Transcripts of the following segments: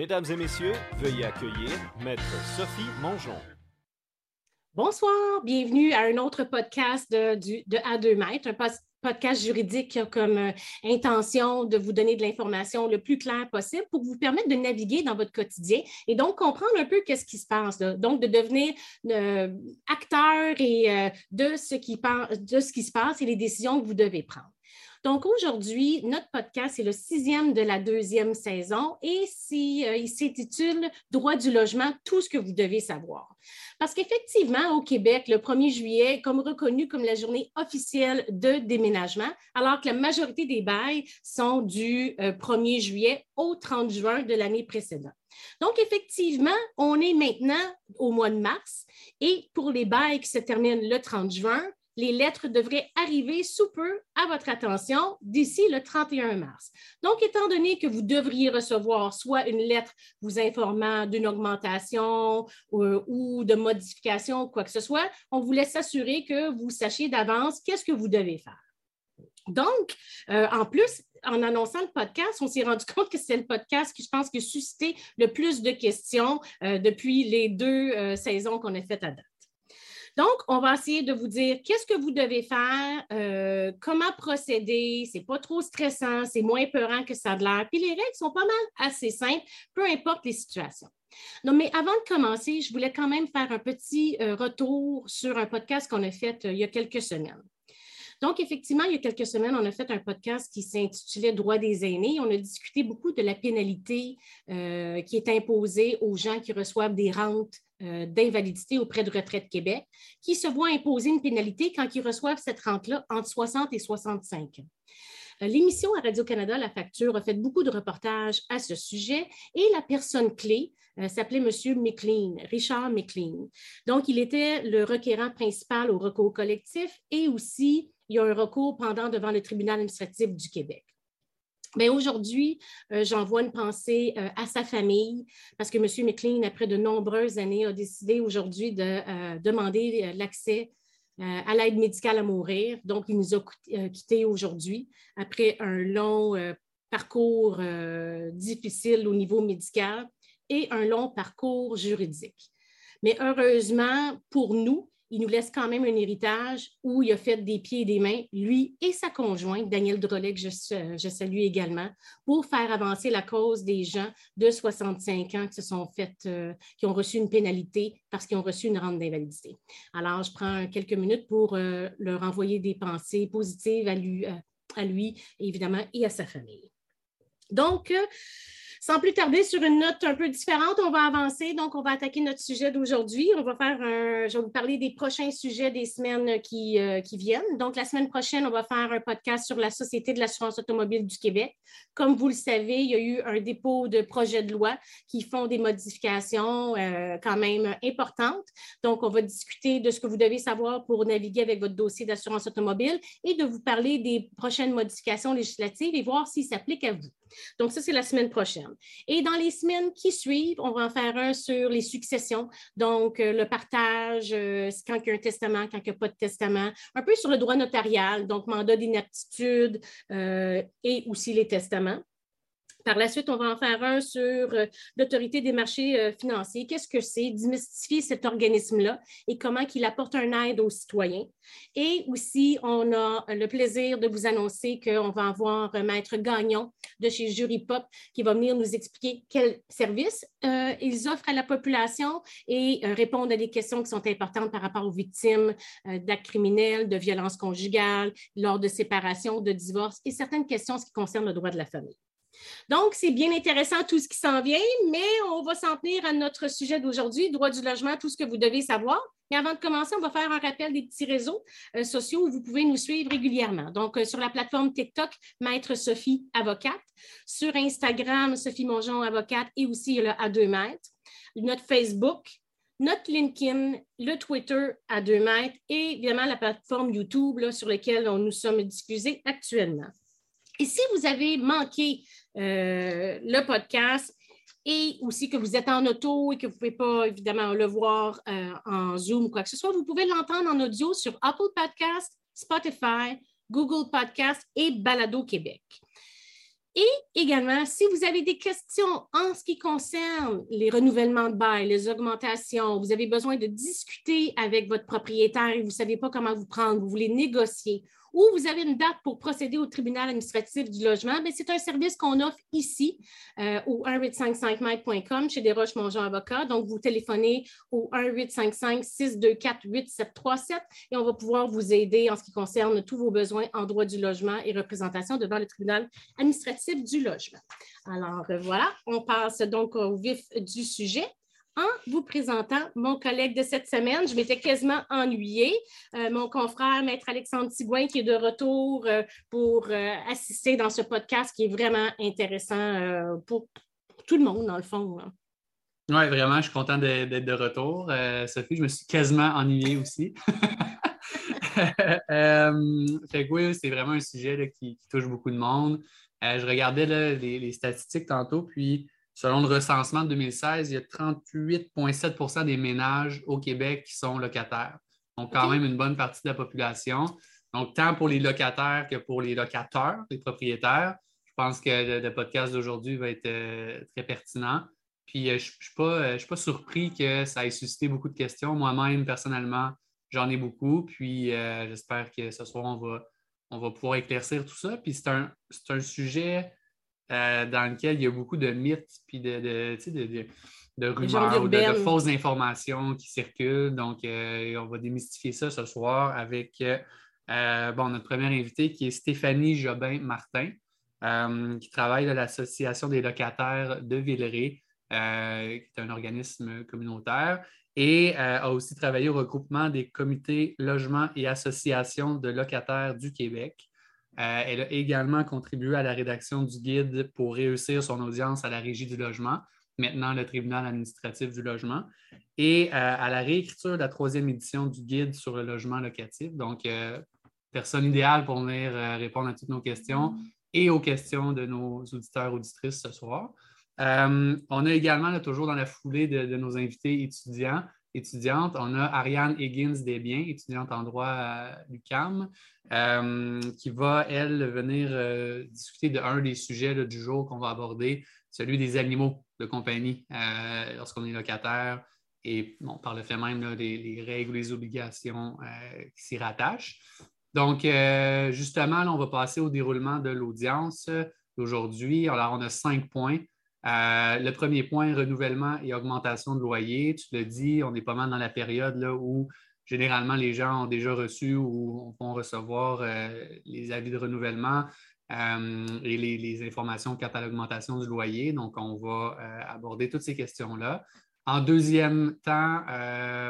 Mesdames et messieurs, veuillez accueillir Maître Sophie Mongeon. Bonsoir, bienvenue à un autre podcast de, de A2 Mètres, un podcast juridique comme euh, intention de vous donner de l'information le plus clair possible pour vous permettre de naviguer dans votre quotidien et donc comprendre un peu qu'est-ce qui se passe. Donc, de devenir euh, acteur euh, ce de ce qui se passe et les décisions que vous devez prendre. Donc aujourd'hui, notre podcast est le sixième de la deuxième saison et euh, il s'intitule Droit du logement, tout ce que vous devez savoir. Parce qu'effectivement, au Québec, le 1er juillet est comme reconnu comme la journée officielle de déménagement, alors que la majorité des bails sont du 1er euh, juillet au 30 juin de l'année précédente. Donc, effectivement, on est maintenant au mois de mars et pour les bails qui se terminent le 30 juin, les lettres devraient arriver sous peu à votre attention d'ici le 31 mars. Donc, étant donné que vous devriez recevoir soit une lettre vous informant d'une augmentation euh, ou de modification, quoi que ce soit, on vous laisse s'assurer que vous sachiez d'avance qu'est-ce que vous devez faire. Donc, euh, en plus, en annonçant le podcast, on s'est rendu compte que c'est le podcast qui, je pense, a suscité le plus de questions euh, depuis les deux saisons qu'on a faites à date. Donc, on va essayer de vous dire qu'est-ce que vous devez faire, euh, comment procéder. C'est pas trop stressant, c'est moins peurant que ça a l'air. Puis les règles sont pas mal assez simples, peu importe les situations. Non, mais avant de commencer, je voulais quand même faire un petit euh, retour sur un podcast qu'on a fait euh, il y a quelques semaines. Donc, effectivement, il y a quelques semaines, on a fait un podcast qui s'intitulait Droits des aînés. On a discuté beaucoup de la pénalité qui est imposée aux gens qui reçoivent des rentes d'invalidité auprès de Retraite Québec, qui se voient imposer une pénalité quand ils reçoivent cette rente-là entre 60 et 65 ans. Euh, l'émission à Radio-Canada, La Facture, a fait beaucoup de reportages à ce sujet et la personne clé euh, s'appelait M. McLean, Richard McLean. Donc, il était le requérant principal au recours collectif et aussi il y a un recours pendant devant le tribunal administratif du Québec. Mais aujourd'hui, euh, j'envoie une pensée euh, à sa famille parce que M. McLean, après de nombreuses années, a décidé aujourd'hui de euh, demander l'accès à l'aide médicale à mourir. Donc, il nous a quittés aujourd'hui après un long parcours difficile au niveau médical et un long parcours juridique. Mais heureusement pour nous, il nous laisse quand même un héritage où il a fait des pieds et des mains, lui et sa conjointe, Danielle Drolet, que je, salue également, pour faire avancer la cause des gens de 65 ans qui se sont euh, qui ont reçu une pénalité parce qu'ils ont reçu une rente d'invalidité. Alors, je prends quelques minutes pour euh, leur envoyer des pensées positives à lui, euh, à lui, évidemment, et à sa famille. Donc, sans plus tarder, sur une note un peu différente, on va avancer. Donc, on va attaquer notre sujet d'aujourd'hui. On va faire un, je vais vous parler des prochains sujets des semaines qui, euh, qui viennent. Donc, la semaine prochaine, on va faire un podcast sur la Société de l'assurance automobile du Québec. Comme vous le savez, il y a eu un dépôt de projets de loi qui font des modifications euh, quand même importantes. Donc, on va discuter de ce que vous devez savoir pour naviguer avec votre dossier d'assurance automobile et de vous parler des prochaines modifications législatives et voir s'ils s'appliquent à vous. Donc, ça, c'est la semaine prochaine. Et dans les semaines qui suivent, on va en faire un sur les successions. Donc, euh, le partage, euh, quand il y a un testament, quand il n'y a pas de testament, un peu sur le droit notarial, donc mandat d'inaptitude euh, et aussi les testaments. Par la suite, on va en faire un sur euh, l'autorité des marchés euh, financiers. Qu'est-ce que c'est? Démystifier cet organisme-là et comment il apporte un aide aux citoyens. Et aussi, on a le plaisir de vous annoncer qu'on va avoir un Maître Gagnon de chez Jury Pop qui va venir nous expliquer quels services euh, ils offrent à la population et répondre à des questions qui sont importantes par rapport aux victimes d'actes criminels, de violences conjugales, lors de séparation, de divorce et certaines questions qui concernent le droit de la famille. Donc, c'est bien intéressant tout ce qui s'en vient, mais on va s'en tenir à notre sujet d'aujourd'hui, droit du logement, tout ce que vous devez savoir. Mais avant de commencer, on va faire un rappel des petits réseaux euh, sociaux où vous pouvez nous suivre régulièrement. Donc, euh, sur la plateforme TikTok, Maître Sophie Avocate. Sur Instagram, Sophie Mongeon Avocate et aussi le A2 mètres. Notre Facebook, notre LinkedIn, le Twitter à 2 mètres et évidemment la plateforme YouTube sur laquelle nous sommes diffusés actuellement. Et si vous avez manqué le podcast et aussi que vous êtes en auto et que vous ne pouvez pas évidemment le voir euh, en Zoom ou quoi que ce soit, vous pouvez l'entendre en audio sur Apple Podcast, Spotify, Google Podcast et Balado Québec. Et également, si vous avez des questions en ce qui concerne les renouvellements de bail, les augmentations, vous avez besoin de discuter avec votre propriétaire et vous ne savez pas comment vous prendre, vous voulez négocier ou vous avez une date pour procéder au tribunal administratif du logement, c'est un service qu'on offre ici euh, au 1855 chez Desroches Mongeon Avocat. Donc, vous téléphonez au 1855 624 8737 et on va pouvoir vous aider en ce qui concerne tous vos besoins en droit du logement et représentation devant le tribunal administratif du logement. Alors, euh, voilà, on passe donc au vif du sujet en vous présentant mon collègue de cette semaine. Je m'étais quasiment ennuyée. Euh, mon confrère, Maître Alexandre Tigouin, qui est de retour euh, pour euh, assister dans ce podcast qui est vraiment intéressant pour tout le monde, dans le fond. Hein. Oui, vraiment, je suis content d'être de, retour. Sophie, je me suis quasiment ennuyée aussi. fait oui, c'est vraiment un sujet qui, touche beaucoup de monde. je regardais les, statistiques tantôt, puis Selon le recensement de 2016, il y a 38,7% des ménages au Québec qui sont locataires. Donc, quand même une bonne partie de la population. Donc, tant pour les locataires que pour les locataires, les propriétaires, je pense que le, podcast d'aujourd'hui va être euh, très pertinent. Puis, euh, je ne euh, suis, pas surpris que ça ait suscité beaucoup de questions. Moi-même, personnellement, j'en ai beaucoup. Puis, j'espère que ce soir, on va, on va pouvoir éclaircir tout ça. Puis, c'est un, un sujet euh, dans lequel il y a beaucoup de mythes puis de, de, rumeurs ou de, fausses informations qui circulent. Donc, euh, on va démystifier ça ce soir avec euh, bon, notre première invitée qui est Stéphanie Jobin-Martin, qui travaille à l'Association des locataires de Villeray, qui est un organisme communautaire, et a aussi travaillé au regroupement des comités logements et associations de locataires du Québec. Euh, elle a également contribué à la rédaction du guide pour réussir son audience à la Régie du logement, maintenant le tribunal administratif du logement, et euh, à la réécriture de la troisième édition du guide sur le logement locatif. Donc, euh, personne idéale pour venir répondre à toutes nos questions et aux questions de nos auditeurs auditrices ce soir. on a également, toujours dans la foulée de, nos invités étudiants, étudiantes, on a Ariane Higgins Desbiens, étudiante en droit à l'UCAM, euh, qui va, elle, venir euh, discuter d'un des sujets du jour qu'on va aborder, celui des animaux de compagnie euh, lorsqu'on est locataire et par le fait même les, règles ou les obligations qui s'y rattachent. Donc, justement, on va passer au déroulement de l'audience d'aujourd'hui. Alors, on a cinq points. Le premier point, renouvellement et augmentation de loyer. Tu l'as dit, on est pas mal dans la période là, où généralement, les gens ont déjà reçu ou vont recevoir euh, les avis de renouvellement euh, et les, informations quant à l'augmentation du loyer. Donc, on va euh, aborder toutes ces questions-là. En deuxième temps,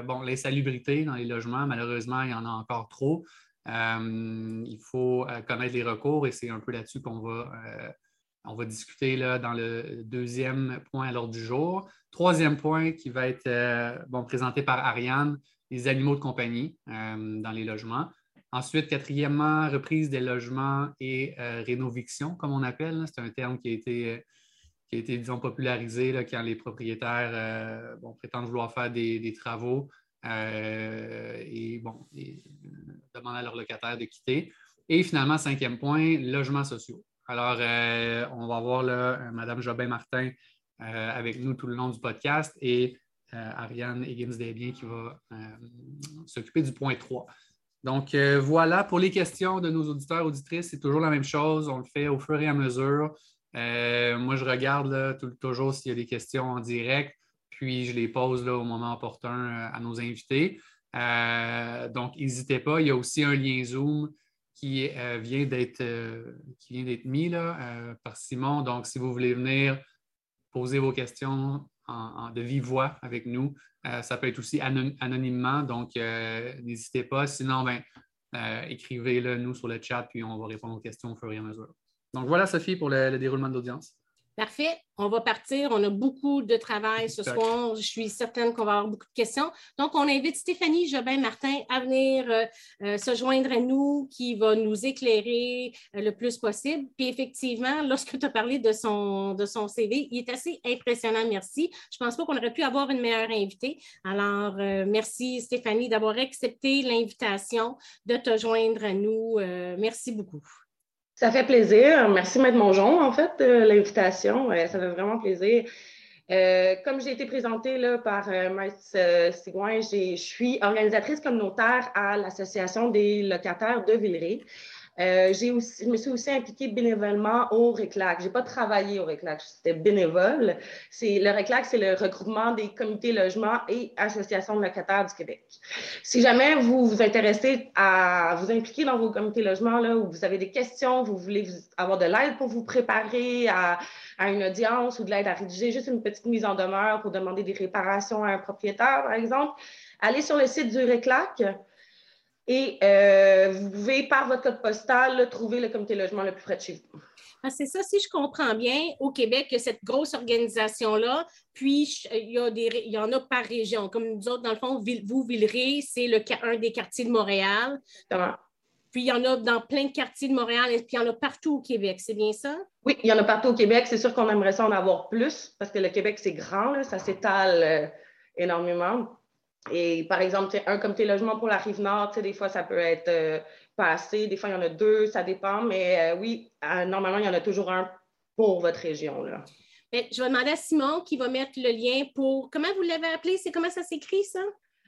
bon, l'insalubrité dans les logements, malheureusement, il y en a encore trop. il faut connaître les recours et c'est un peu là-dessus qu'on va, on va discuter là, dans le deuxième point à l'ordre du jour. Troisième point qui va être bon, présenté par Ariane, les animaux de compagnie euh, dans les logements. Ensuite, quatrièmement, reprise des logements et euh, comme on appelle. C'est un terme qui a été, qui a été disons, popularisé là, quand les propriétaires euh, prétendent vouloir faire des, travaux et, bon, demandent à leurs locataires de quitter. Et finalement, cinquième point, logements sociaux. Alors, on va avoir là Mme Jobin-Martin avec nous tout le long du podcast et euh, Ariane Higgins-Desbiens qui va euh, s'occuper du point 3. Donc, euh, voilà, pour les questions de nos auditeurs, auditrices, c'est toujours la même chose. On le fait au fur et à mesure. moi, je regarde toujours s'il y a des questions en direct, puis je les pose au moment opportun à nos invités. donc, n'hésitez pas. Il y a aussi un lien Zoom qui vient d'être mis là, par Simon. Donc, si vous voulez venir poser vos questions, de vive voix avec nous. Euh, ça peut être aussi anonymement, donc euh, n'hésitez pas. Sinon, ben, euh, écrivez-le nous sur le chat, puis on va répondre aux questions au fur et à mesure. Donc voilà, Sophie, pour le déroulement de l'audience. Parfait. On va partir. On a beaucoup de travail ce soir. Je suis certaine qu'on va avoir beaucoup de questions. Donc, on invite Stéphanie Jobin-Martin à venir euh, euh, se joindre à nous, qui va nous éclairer euh, le plus possible. Puis, effectivement, lorsque tu as parlé de son, de son CV, il est assez impressionnant. Merci. Je ne pense pas qu'on aurait pu avoir une meilleure invitée. Alors, merci Stéphanie d'avoir accepté l'invitation de te joindre à nous. merci beaucoup. Ça fait plaisir. Merci, Maître Mongeon, en fait, de l'invitation. ça fait vraiment plaisir. Euh, comme j'ai été présentée là, par euh, Maître euh, Sigouin, je suis organisatrice communautaire à l'Association des locataires de Villeray. Euh, aussi, je me suis aussi impliquée bénévolement au RECLAC. Je n'ai pas travaillé au RECLAC, c'était bénévole. Le RECLAC, c'est le regroupement des comités logements et associations de locataires du Québec. Si jamais vous vous intéressez à vous impliquer dans vos comités logements, là, ou vous avez des questions, vous voulez avoir de l'aide pour vous préparer à, à une audience ou de l'aide à rédiger juste une petite mise en demeure pour demander des réparations à un propriétaire, par exemple, allez sur le site du RECLAC. Et euh, vous pouvez, par votre code postal, trouver le comité logement le plus près de chez vous. Ah, c'est ça, si je comprends bien, au Québec, il y a cette grosse organisation-là, puis il y, a des, il y en a par région. Comme nous autres, dans le fond, vous, Villeray, c'est le, un des quartiers de Montréal. Puis il y en a dans plein de quartiers de Montréal, et puis il y en a partout au Québec, c'est bien ça? Oui, il y en a partout au Québec. C'est sûr qu'on aimerait ça en avoir plus, parce que le Québec, c'est grand, ça s'étale euh, énormément. Et par exemple, un comité logement pour la rive nord, des fois, ça peut être euh, pas assez, des fois, il y en a deux, ça dépend. Mais euh, oui, euh, normalement, il y en a toujours un pour votre région. Là. je vais demander à Simon qui va mettre le lien pour. Comment vous l'avez appelé? C'est comment ça s'écrit, ça?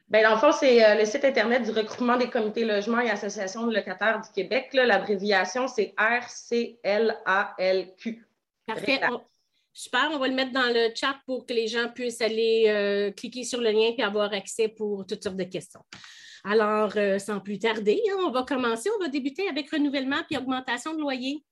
Bien, dans le fond, c'est le site Internet du regroupement des comités logements et associations de locataires du Québec. L'abréviation, c'est RCLALQ. Parfait. Super, on va le mettre dans le chat pour que les gens puissent aller euh, cliquer sur le lien et avoir accès pour toutes sortes de questions. Alors, euh, sans plus tarder, hein, on va commencer. On va débuter avec renouvellement puis augmentation de loyer.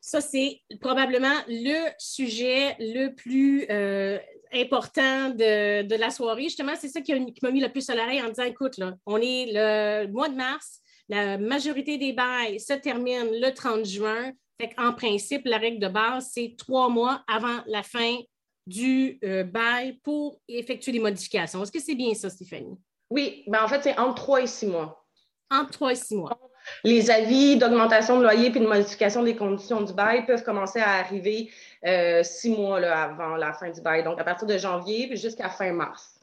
Ça, c'est probablement le sujet le plus euh, important de, la soirée. Justement, c'est ça qui, m'a mis le plus sur l'oreille en disant, écoute, là, on est le mois de mars, la majorité des bails se terminent le 30 juin. En principe, la règle de base, c'est trois mois avant la fin du euh, bail pour effectuer des modifications. Est-ce que c'est bien ça, Stéphanie? Oui, ben en fait, c'est entre trois et six mois. Entre trois et six mois. Les avis d'augmentation de loyer puis de modification des conditions du bail peuvent commencer à arriver euh, six mois avant la fin du bail, donc à partir de janvier jusqu'à fin mars.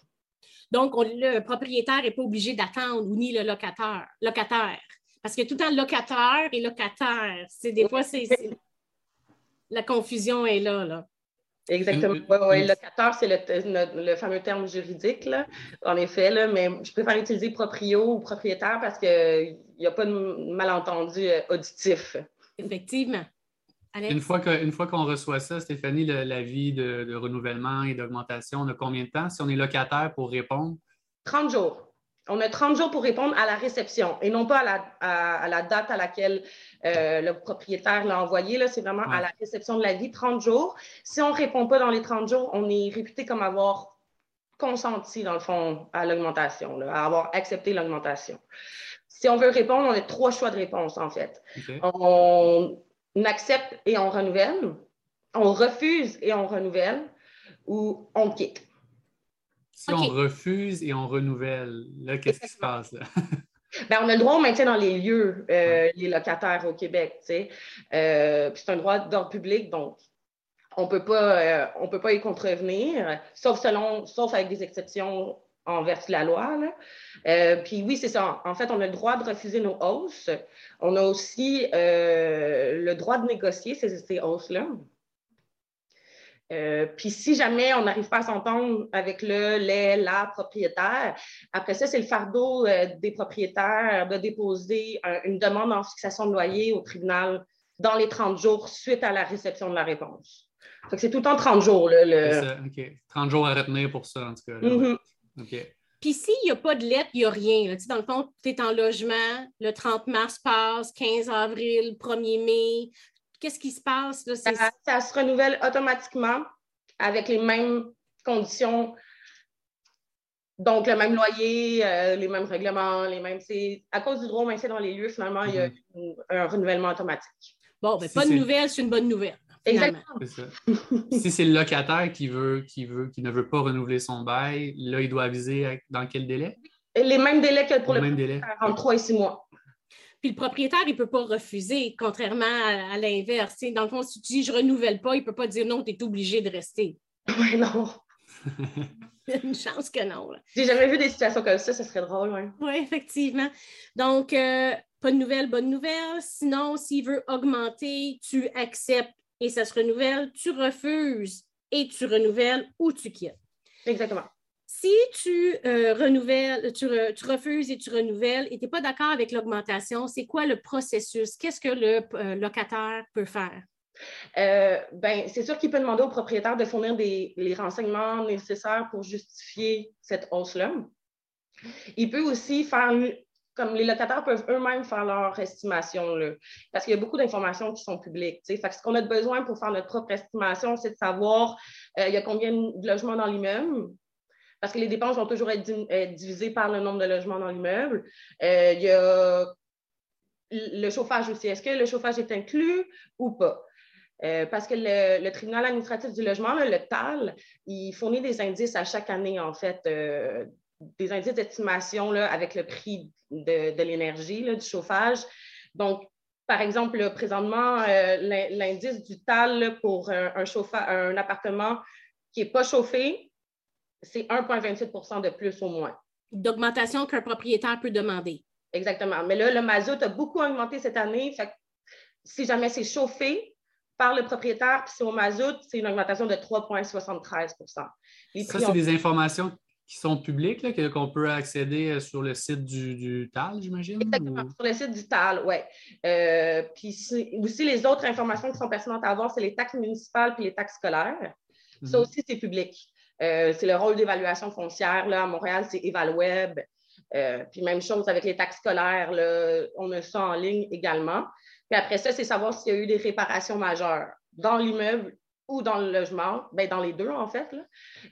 Donc, le propriétaire n'est pas obligé d'attendre ou ni le locataire. locataire. Parce que tout le temps locataire et locataire. C'est des fois, c'est, la confusion est là. là. Exactement. Oui, locataire, c'est le, fameux terme juridique, là, en effet, là, mais je préfère utiliser proprio ou propriétaire parce qu'il n'y a pas de malentendu euh, auditif. Effectivement. Une fois, fois qu'on reçoit ça, Stéphanie, l'avis de, de renouvellement et d'augmentation, on a combien de temps? Si on est locataire pour répondre? 30 jours on a 30 jours pour répondre à la réception et non pas à la, date à laquelle euh, le propriétaire l'a envoyé. C'est vraiment à la réception de la vie, 30 jours. Si on ne répond pas dans les 30 jours, on est réputé comme avoir consenti, dans le fond, à l'augmentation, à avoir accepté l'augmentation. Si on veut répondre, on a trois choix de réponse, en fait. On accepte et on renouvelle, on refuse et on renouvelle, ou on quitte. Si on refuse et on renouvelle, là, qu'est-ce qui se passe? Ben, on a le droit au maintien dans les lieux, euh, les locataires au Québec. Euh, c'est un droit d'ordre public, donc on euh, ne peut pas y contrevenir, sauf, selon, sauf avec des exceptions envers la loi. puis oui, c'est ça. En fait, on a le droit de refuser nos hausses. On a aussi le droit de négocier ces, ces hausses-là. Euh, puis si jamais on n'arrive pas à s'entendre avec le, les, la propriétaire, après ça, c'est le fardeau euh, des propriétaires de déposer une demande en fixation de loyer au tribunal dans les 30 jours suite à la réception de la réponse. c'est tout le temps 30 jours. le... 30 jours à retenir pour ça, en tout cas. Mm-hmm. Puis s'il n'y a pas de lettre, il n'y a rien. Dans le fond, tu es en logement, le 30 mars passe, 15 avril, 1er mai, Qu'est-ce qui se passe? Là? Ça, se renouvelle automatiquement avec les mêmes conditions. Donc, le même loyer, euh, les mêmes règlements, les mêmes. C'est à cause du droit au maintien dans les lieux, finalement, il y a mm-hmm. un renouvellement automatique. Bon, ben, pas de nouvelle, c'est une bonne nouvelle. Exactement. si c'est le locataire qui veut, qui veut, qui ne veut pas renouveler son bail, là, il doit aviser dans quel délai? Les mêmes délais que pour le, le en trois et six mois. Puis le propriétaire, il ne peut pas refuser, contrairement à, l'inverse. Dans le fond, si tu dis je renouvelle pas, il ne peut pas dire non, tu es obligé de rester. Oui, non. Une chance que non. J'ai jamais vu des situations comme ça, ce serait drôle, oui. Oui, effectivement. Donc, euh, pas de nouvelles, bonne nouvelle. Sinon, s'il veut augmenter, tu acceptes et ça se renouvelle. Tu refuses et tu renouvelles ou tu quittes. Exactement. Si tu euh, renouvelles, tu, refuses et tu renouvelles et tu n'es pas d'accord avec l'augmentation, c'est quoi le processus? Qu'est-ce que le euh, locataire peut faire? Euh, ben, c'est sûr qu'il peut demander au propriétaire de fournir les renseignements nécessaires pour justifier cette hausse-là. Il peut aussi faire, comme les locataires peuvent eux-mêmes faire leur estimation, là, parce qu'il y a beaucoup d'informations qui sont publiques. Fait ce qu'on a besoin pour faire notre propre estimation, c'est de savoir il y a combien de logements dans l'immeuble, parce que les dépenses vont toujours être, divisées par le nombre de logements dans l'immeuble. Euh, il y a le chauffage aussi. Est-ce que le chauffage est inclus ou pas? Euh, parce que le, tribunal administratif du logement, le TAL, il fournit des indices à chaque année, en fait, euh, des indices d'estimation avec le prix de, l'énergie, du chauffage. Donc, par exemple, présentement, l'indice du TAL pour un, un appartement qui n'est pas chauffé, c'est 1,28% de plus au moins. D'augmentation qu'un propriétaire peut demander. Exactement. Mais là, le mazout a beaucoup augmenté cette année. si jamais c'est chauffé par le propriétaire, puis c'est au mazout, c'est une augmentation de 3,73% Ça, c'est des informations qui sont publiques, qu'on peut accéder euh, sur le site du, TAL, j'imagine? Exactement, sur le site du TAL, oui. Euh, puis aussi, les autres informations qui sont pertinentes à avoir, c'est les taxes municipales puis les taxes scolaires. Ça mhm. aussi, c'est public. Euh, c'est le rôle d'évaluation foncière. Là, à Montréal, c'est EvalWeb. Euh, puis même chose avec les taxes scolaires, on a ça en ligne également. Puis après ça, c'est savoir s'il y a eu des réparations majeures dans l'immeuble ou dans le logement, bien, dans les deux, en fait. Là,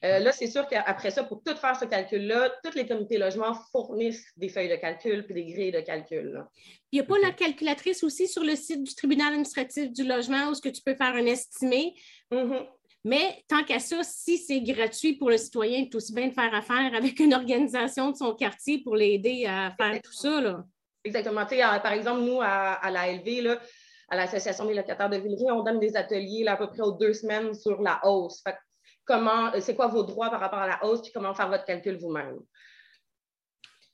euh, là c'est sûr qu'après ça, pour tout faire ce calcul-là, tous les comités logement fournissent des feuilles de calcul puis des grilles de calcul. Il n'y a pas la calculatrice aussi sur le site du tribunal administratif du logement où ce que tu peux faire un estimé? Mm-hmm. Mais tant qu'à ça, si c'est gratuit pour le citoyen, il est aussi bien de faire affaire avec une organisation de son quartier pour l'aider à faire tout ça. Là. Exactement. par exemple, nous, à, la LV, à l'Association des locataires de Villeray, on donne des ateliers à peu près aux deux semaines sur la hausse. comment, c'est quoi vos droits par rapport à la hausse, puis comment faire votre calcul vous-même?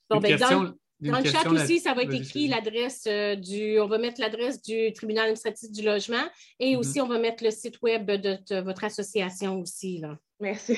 Bon, ben, dans le chat aussi, ça va être écrit l'adresse euh, du. On va mettre l'adresse du tribunal administratif du logement et mhm. aussi on va mettre le site web de, votre association aussi. Là. Merci.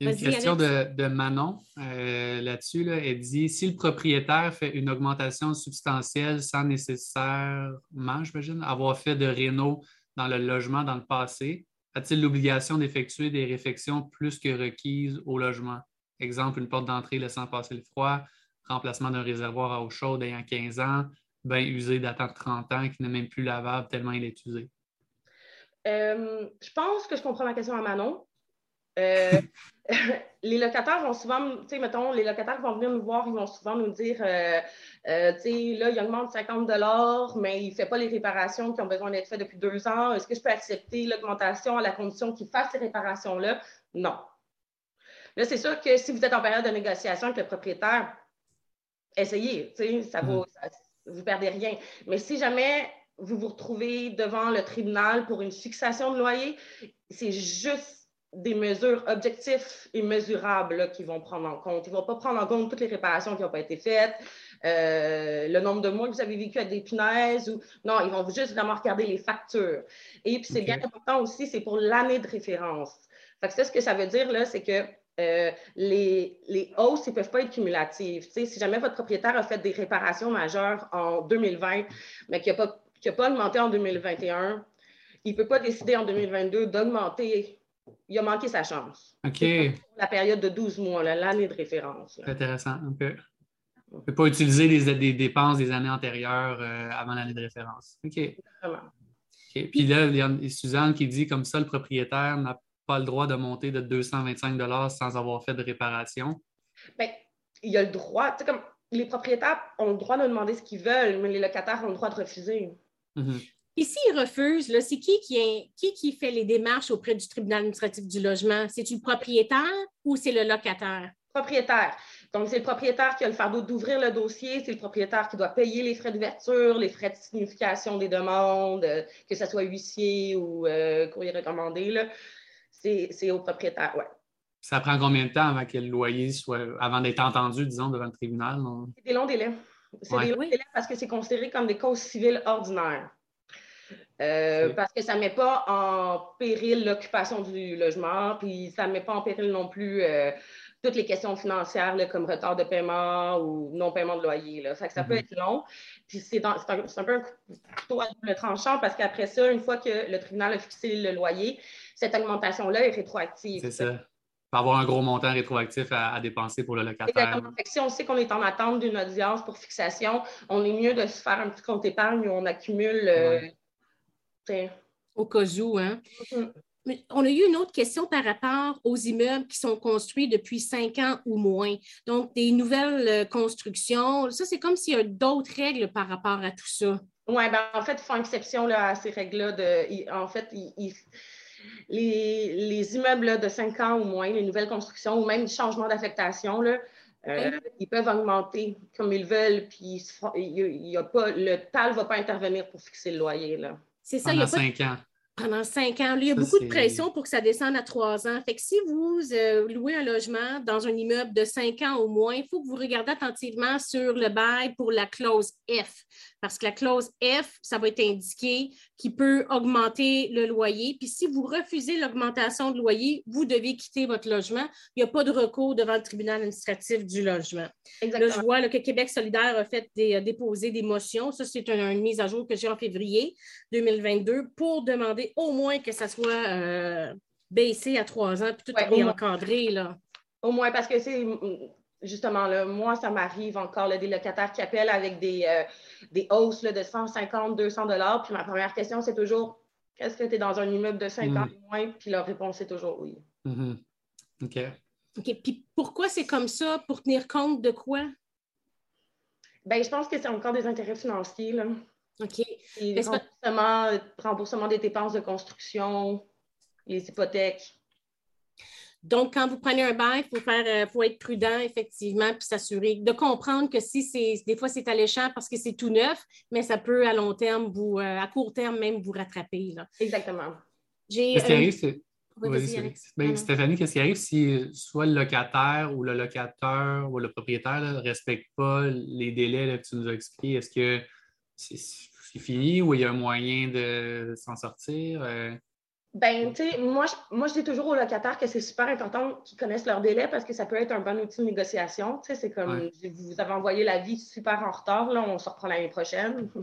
Il y a une question de, Manon euh, là-dessus. Elle dit si le propriétaire fait une augmentation substantielle sans nécessairement, j'imagine, avoir fait de réno dans le logement dans le passé, a-t-il l'obligation d'effectuer des réfections plus que requises au logement? Exemple, une porte d'entrée laissant passer le froid, remplacement d'un réservoir à eau chaude ayant 15 ans, bien usé datant de 30 ans, qui n'est même plus lavable tellement il est usé? Euh, je pense que je comprends la question à Manon. Euh, les locataires vont souvent, tu sais, mettons, les locataires vont venir nous voir, ils vont souvent nous dire, euh, tu sais, là, il augmente 50 mais il ne fait pas les réparations qui ont besoin d'être faites depuis deux ans. Est-ce que je peux accepter l'augmentation à la condition qu'il fasse ces réparations-là? Non. Là, c'est sûr que si vous êtes en période de négociation avec le propriétaire, essayez, ça mm. vous ne perdez rien. Mais si jamais vous vous retrouvez devant le tribunal pour une fixation de loyer, c'est juste des mesures objectives et mesurables qui vont prendre en compte. Ils ne vont pas prendre en compte toutes les réparations qui n'ont pas été faites, euh, le nombre de mois que vous avez vécu avec des punaises. Ou... Non, ils vont juste vraiment regarder les factures. Et puis, c'est bien important aussi, c'est pour l'année de référence. Fait que ça, ce que ça veut dire, là, c'est que euh, les, les, hausses ne peuvent pas être cumulatives. si jamais votre propriétaire a fait des réparations majeures en 2020, mais qui n'a pas, pas augmenté en 2021, il ne peut pas décider en 2022 d'augmenter. Il a manqué sa chance. OK. La période de 12 mois, l'année de référence. Intéressant. On ne peut pas utiliser des, dépenses des années antérieures euh, avant l'année de référence. OK. Puis là, il y a Suzanne qui dit comme ça, le propriétaire n'a pas le droit de monter de 225 sans avoir fait de réparation? Bien, il y a le droit. Tu sais, comme les propriétaires ont le droit de demander ce qu'ils veulent, mais les locataires ont le droit de refuser. Mm-hmm. Et s'ils refusent, c'est qui qui, qui qui fait les démarches auprès du tribunal administratif du logement? C'est-tu le propriétaire ou c'est le locataire? Propriétaire. Donc, c'est le propriétaire qui a le fardeau d'ouvrir le dossier, c'est le propriétaire qui doit payer les frais d'ouverture, les frais de signification des demandes, euh, que ce soit huissier ou euh, courrier recommandé. Là c'est au propriétaire, oui. Ça prend combien de temps avant que le loyer soit, avant d'être entendu, disons, devant le tribunal? C'est des longs délais. C'est des longs délais parce que c'est considéré comme des causes civiles ordinaires. Euh, parce que ça ne met pas en péril l'occupation du logement, puis ça ne met pas en péril non plus euh, toutes les questions financières comme retard de paiement ou non-paiement de loyer. Là. Ça, peut mhm. être long. Puis c'est un, un, peu un couteau à double tranchant parce qu'après ça, une fois que le tribunal a fixé le loyer, cette augmentation-là est rétroactive. C'est ça. Il avoir un gros montant rétroactif à, dépenser pour le locataire. Exactement. si on sait qu'on est en attente d'une audience pour fixation, on est mieux de se faire un petit compte épargne où on accumule. Euh, au cas où, hein? Mm-hmm. Mais on a eu une autre question par rapport aux immeubles qui sont construits depuis cinq ans ou moins. Donc, des nouvelles euh, constructions. Ça, c'est comme s'il y a d'autres règles par rapport à tout ça. Oui, ben, en fait, ils font exception là, à ces règles-là. En fait, les, immeubles de cinq ans ou moins, les nouvelles constructions ou même les changements d'affectation, euh, ils peuvent augmenter comme ils veulent, puis il y a pas, le TAL ne va pas intervenir pour fixer le loyer. Là. C'est ça. il y a cinq ans pendant cinq ans. il y a beaucoup de pression pour que ça descende à trois ans. Fait que si vous euh, louez un logement dans un immeuble de cinq ans au moins, il faut que vous regardiez attentivement sur le bail pour la clause F. Parce que la clause F, ça va être indiqué qui peut augmenter le loyer. Puis si vous refusez l'augmentation de loyer, vous devez quitter votre logement. Il n'y a pas de recours devant le tribunal administratif du logement. Là, je vois que Québec solidaire a fait des, déposé des motions. Ça, c'est une mise à jour que j'ai en février 2022 pour demander au moins que ça soit euh, baissé à trois ans, puis tout est encadré. Là. Au moins, parce que c'est justement, là, moi, ça m'arrive encore, des locataires qui appellent avec des, euh, des hausses de 150, 200 dollars. Puis ma première question, c'est toujours est-ce que tu es dans un immeuble de 5 ans ou moins? Puis leur réponse est toujours oui. Mm-hmm. OK. OK. Puis pourquoi c'est comme ça? Pour tenir compte de quoi? Bien, je pense que c'est encore des intérêts financiers. Là. OK. Et remboursement, remboursement des dépenses de construction, les hypothèques. Donc, quand vous prenez un bail, il faut, euh, faut être prudent, effectivement, puis s'assurer de comprendre que si c'est des fois c'est alléchant parce que c'est tout neuf, mais ça peut à long terme, vous, euh, à court terme même, vous rattraper. Là. Exactement. Qu'est-ce qui arrive, c'est. Ben, Stéphanie, qu'est-ce qui arrive si soit le locataire ou le locateur ou le propriétaire ne respecte pas les délais que tu nous as expliqués? Est-ce que c'est fini ou il y a un moyen de s'en sortir? Euh? Ben, tu sais, moi, je, moi, je dis toujours aux locataires que c'est super important qu'ils connaissent leur délai parce que ça peut être un bon outil de négociation. Tu sais, c'est comme, vous avez envoyé la vie super en retard, là, on se reprend l'année prochaine.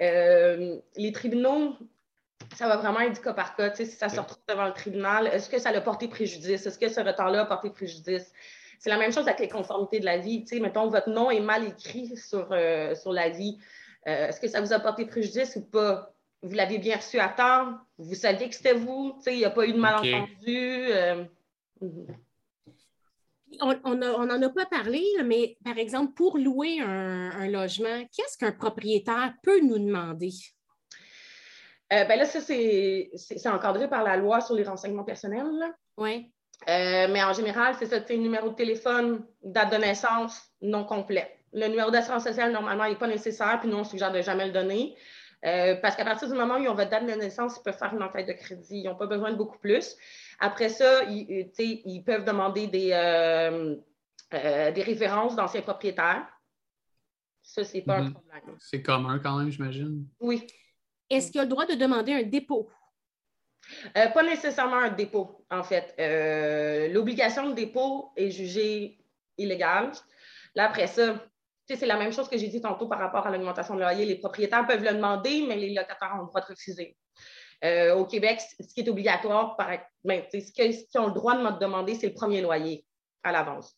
Euh, les tribunaux, ça va vraiment être du cas par cas. Tu sais, si ça se retrouve devant le tribunal, est-ce que ça a porté préjudice? Est-ce que ce retard-là a porté préjudice? C'est la même chose avec les conformités de la vie. Tu sais, mettons, votre nom est mal écrit sur, euh, sur la vie. Euh, est-ce que ça vous a porté préjudice ou pas? Vous l'avez bien reçu à temps? Vous saviez que c'était vous? Il n'y a pas eu de malentendu? Euh, on n'en a pas parlé, mais par exemple, pour louer un, logement, qu'est-ce qu'un propriétaire peut nous demander? Euh, ben là, ça, c'est encadré par la loi sur les renseignements personnels. Oui. mais en général, c'est ça, c'est numéro de téléphone, date de naissance non complet. Le numéro d'assurance sociale, normalement, n'est pas nécessaire, puis nous, on suggère de jamais le donner. Euh, parce qu'à partir du moment où ils ont votre date de naissance, ils peuvent faire une enquête de crédit. Ils n'ont pas besoin de beaucoup plus. Après ça, ils, ils peuvent demander des, euh, euh, des références d'anciens propriétaires. Ça, c'est pas un mhm. problème. C'est commun quand même, j'imagine. Oui. Est-ce qu'il a le droit de demander un dépôt? pas nécessairement un dépôt, en fait. L'obligation de dépôt est jugée illégale. Là, après ça, c'est la même chose que j'ai dit tantôt par rapport à l'augmentation de loyer. Les propriétaires peuvent le demander, mais les locataires ont le droit de refuser. Euh, au Québec, ce qui est obligatoire, par, ben, ce qu'ils ont le droit de me demander, c'est le premier loyer à l'avance.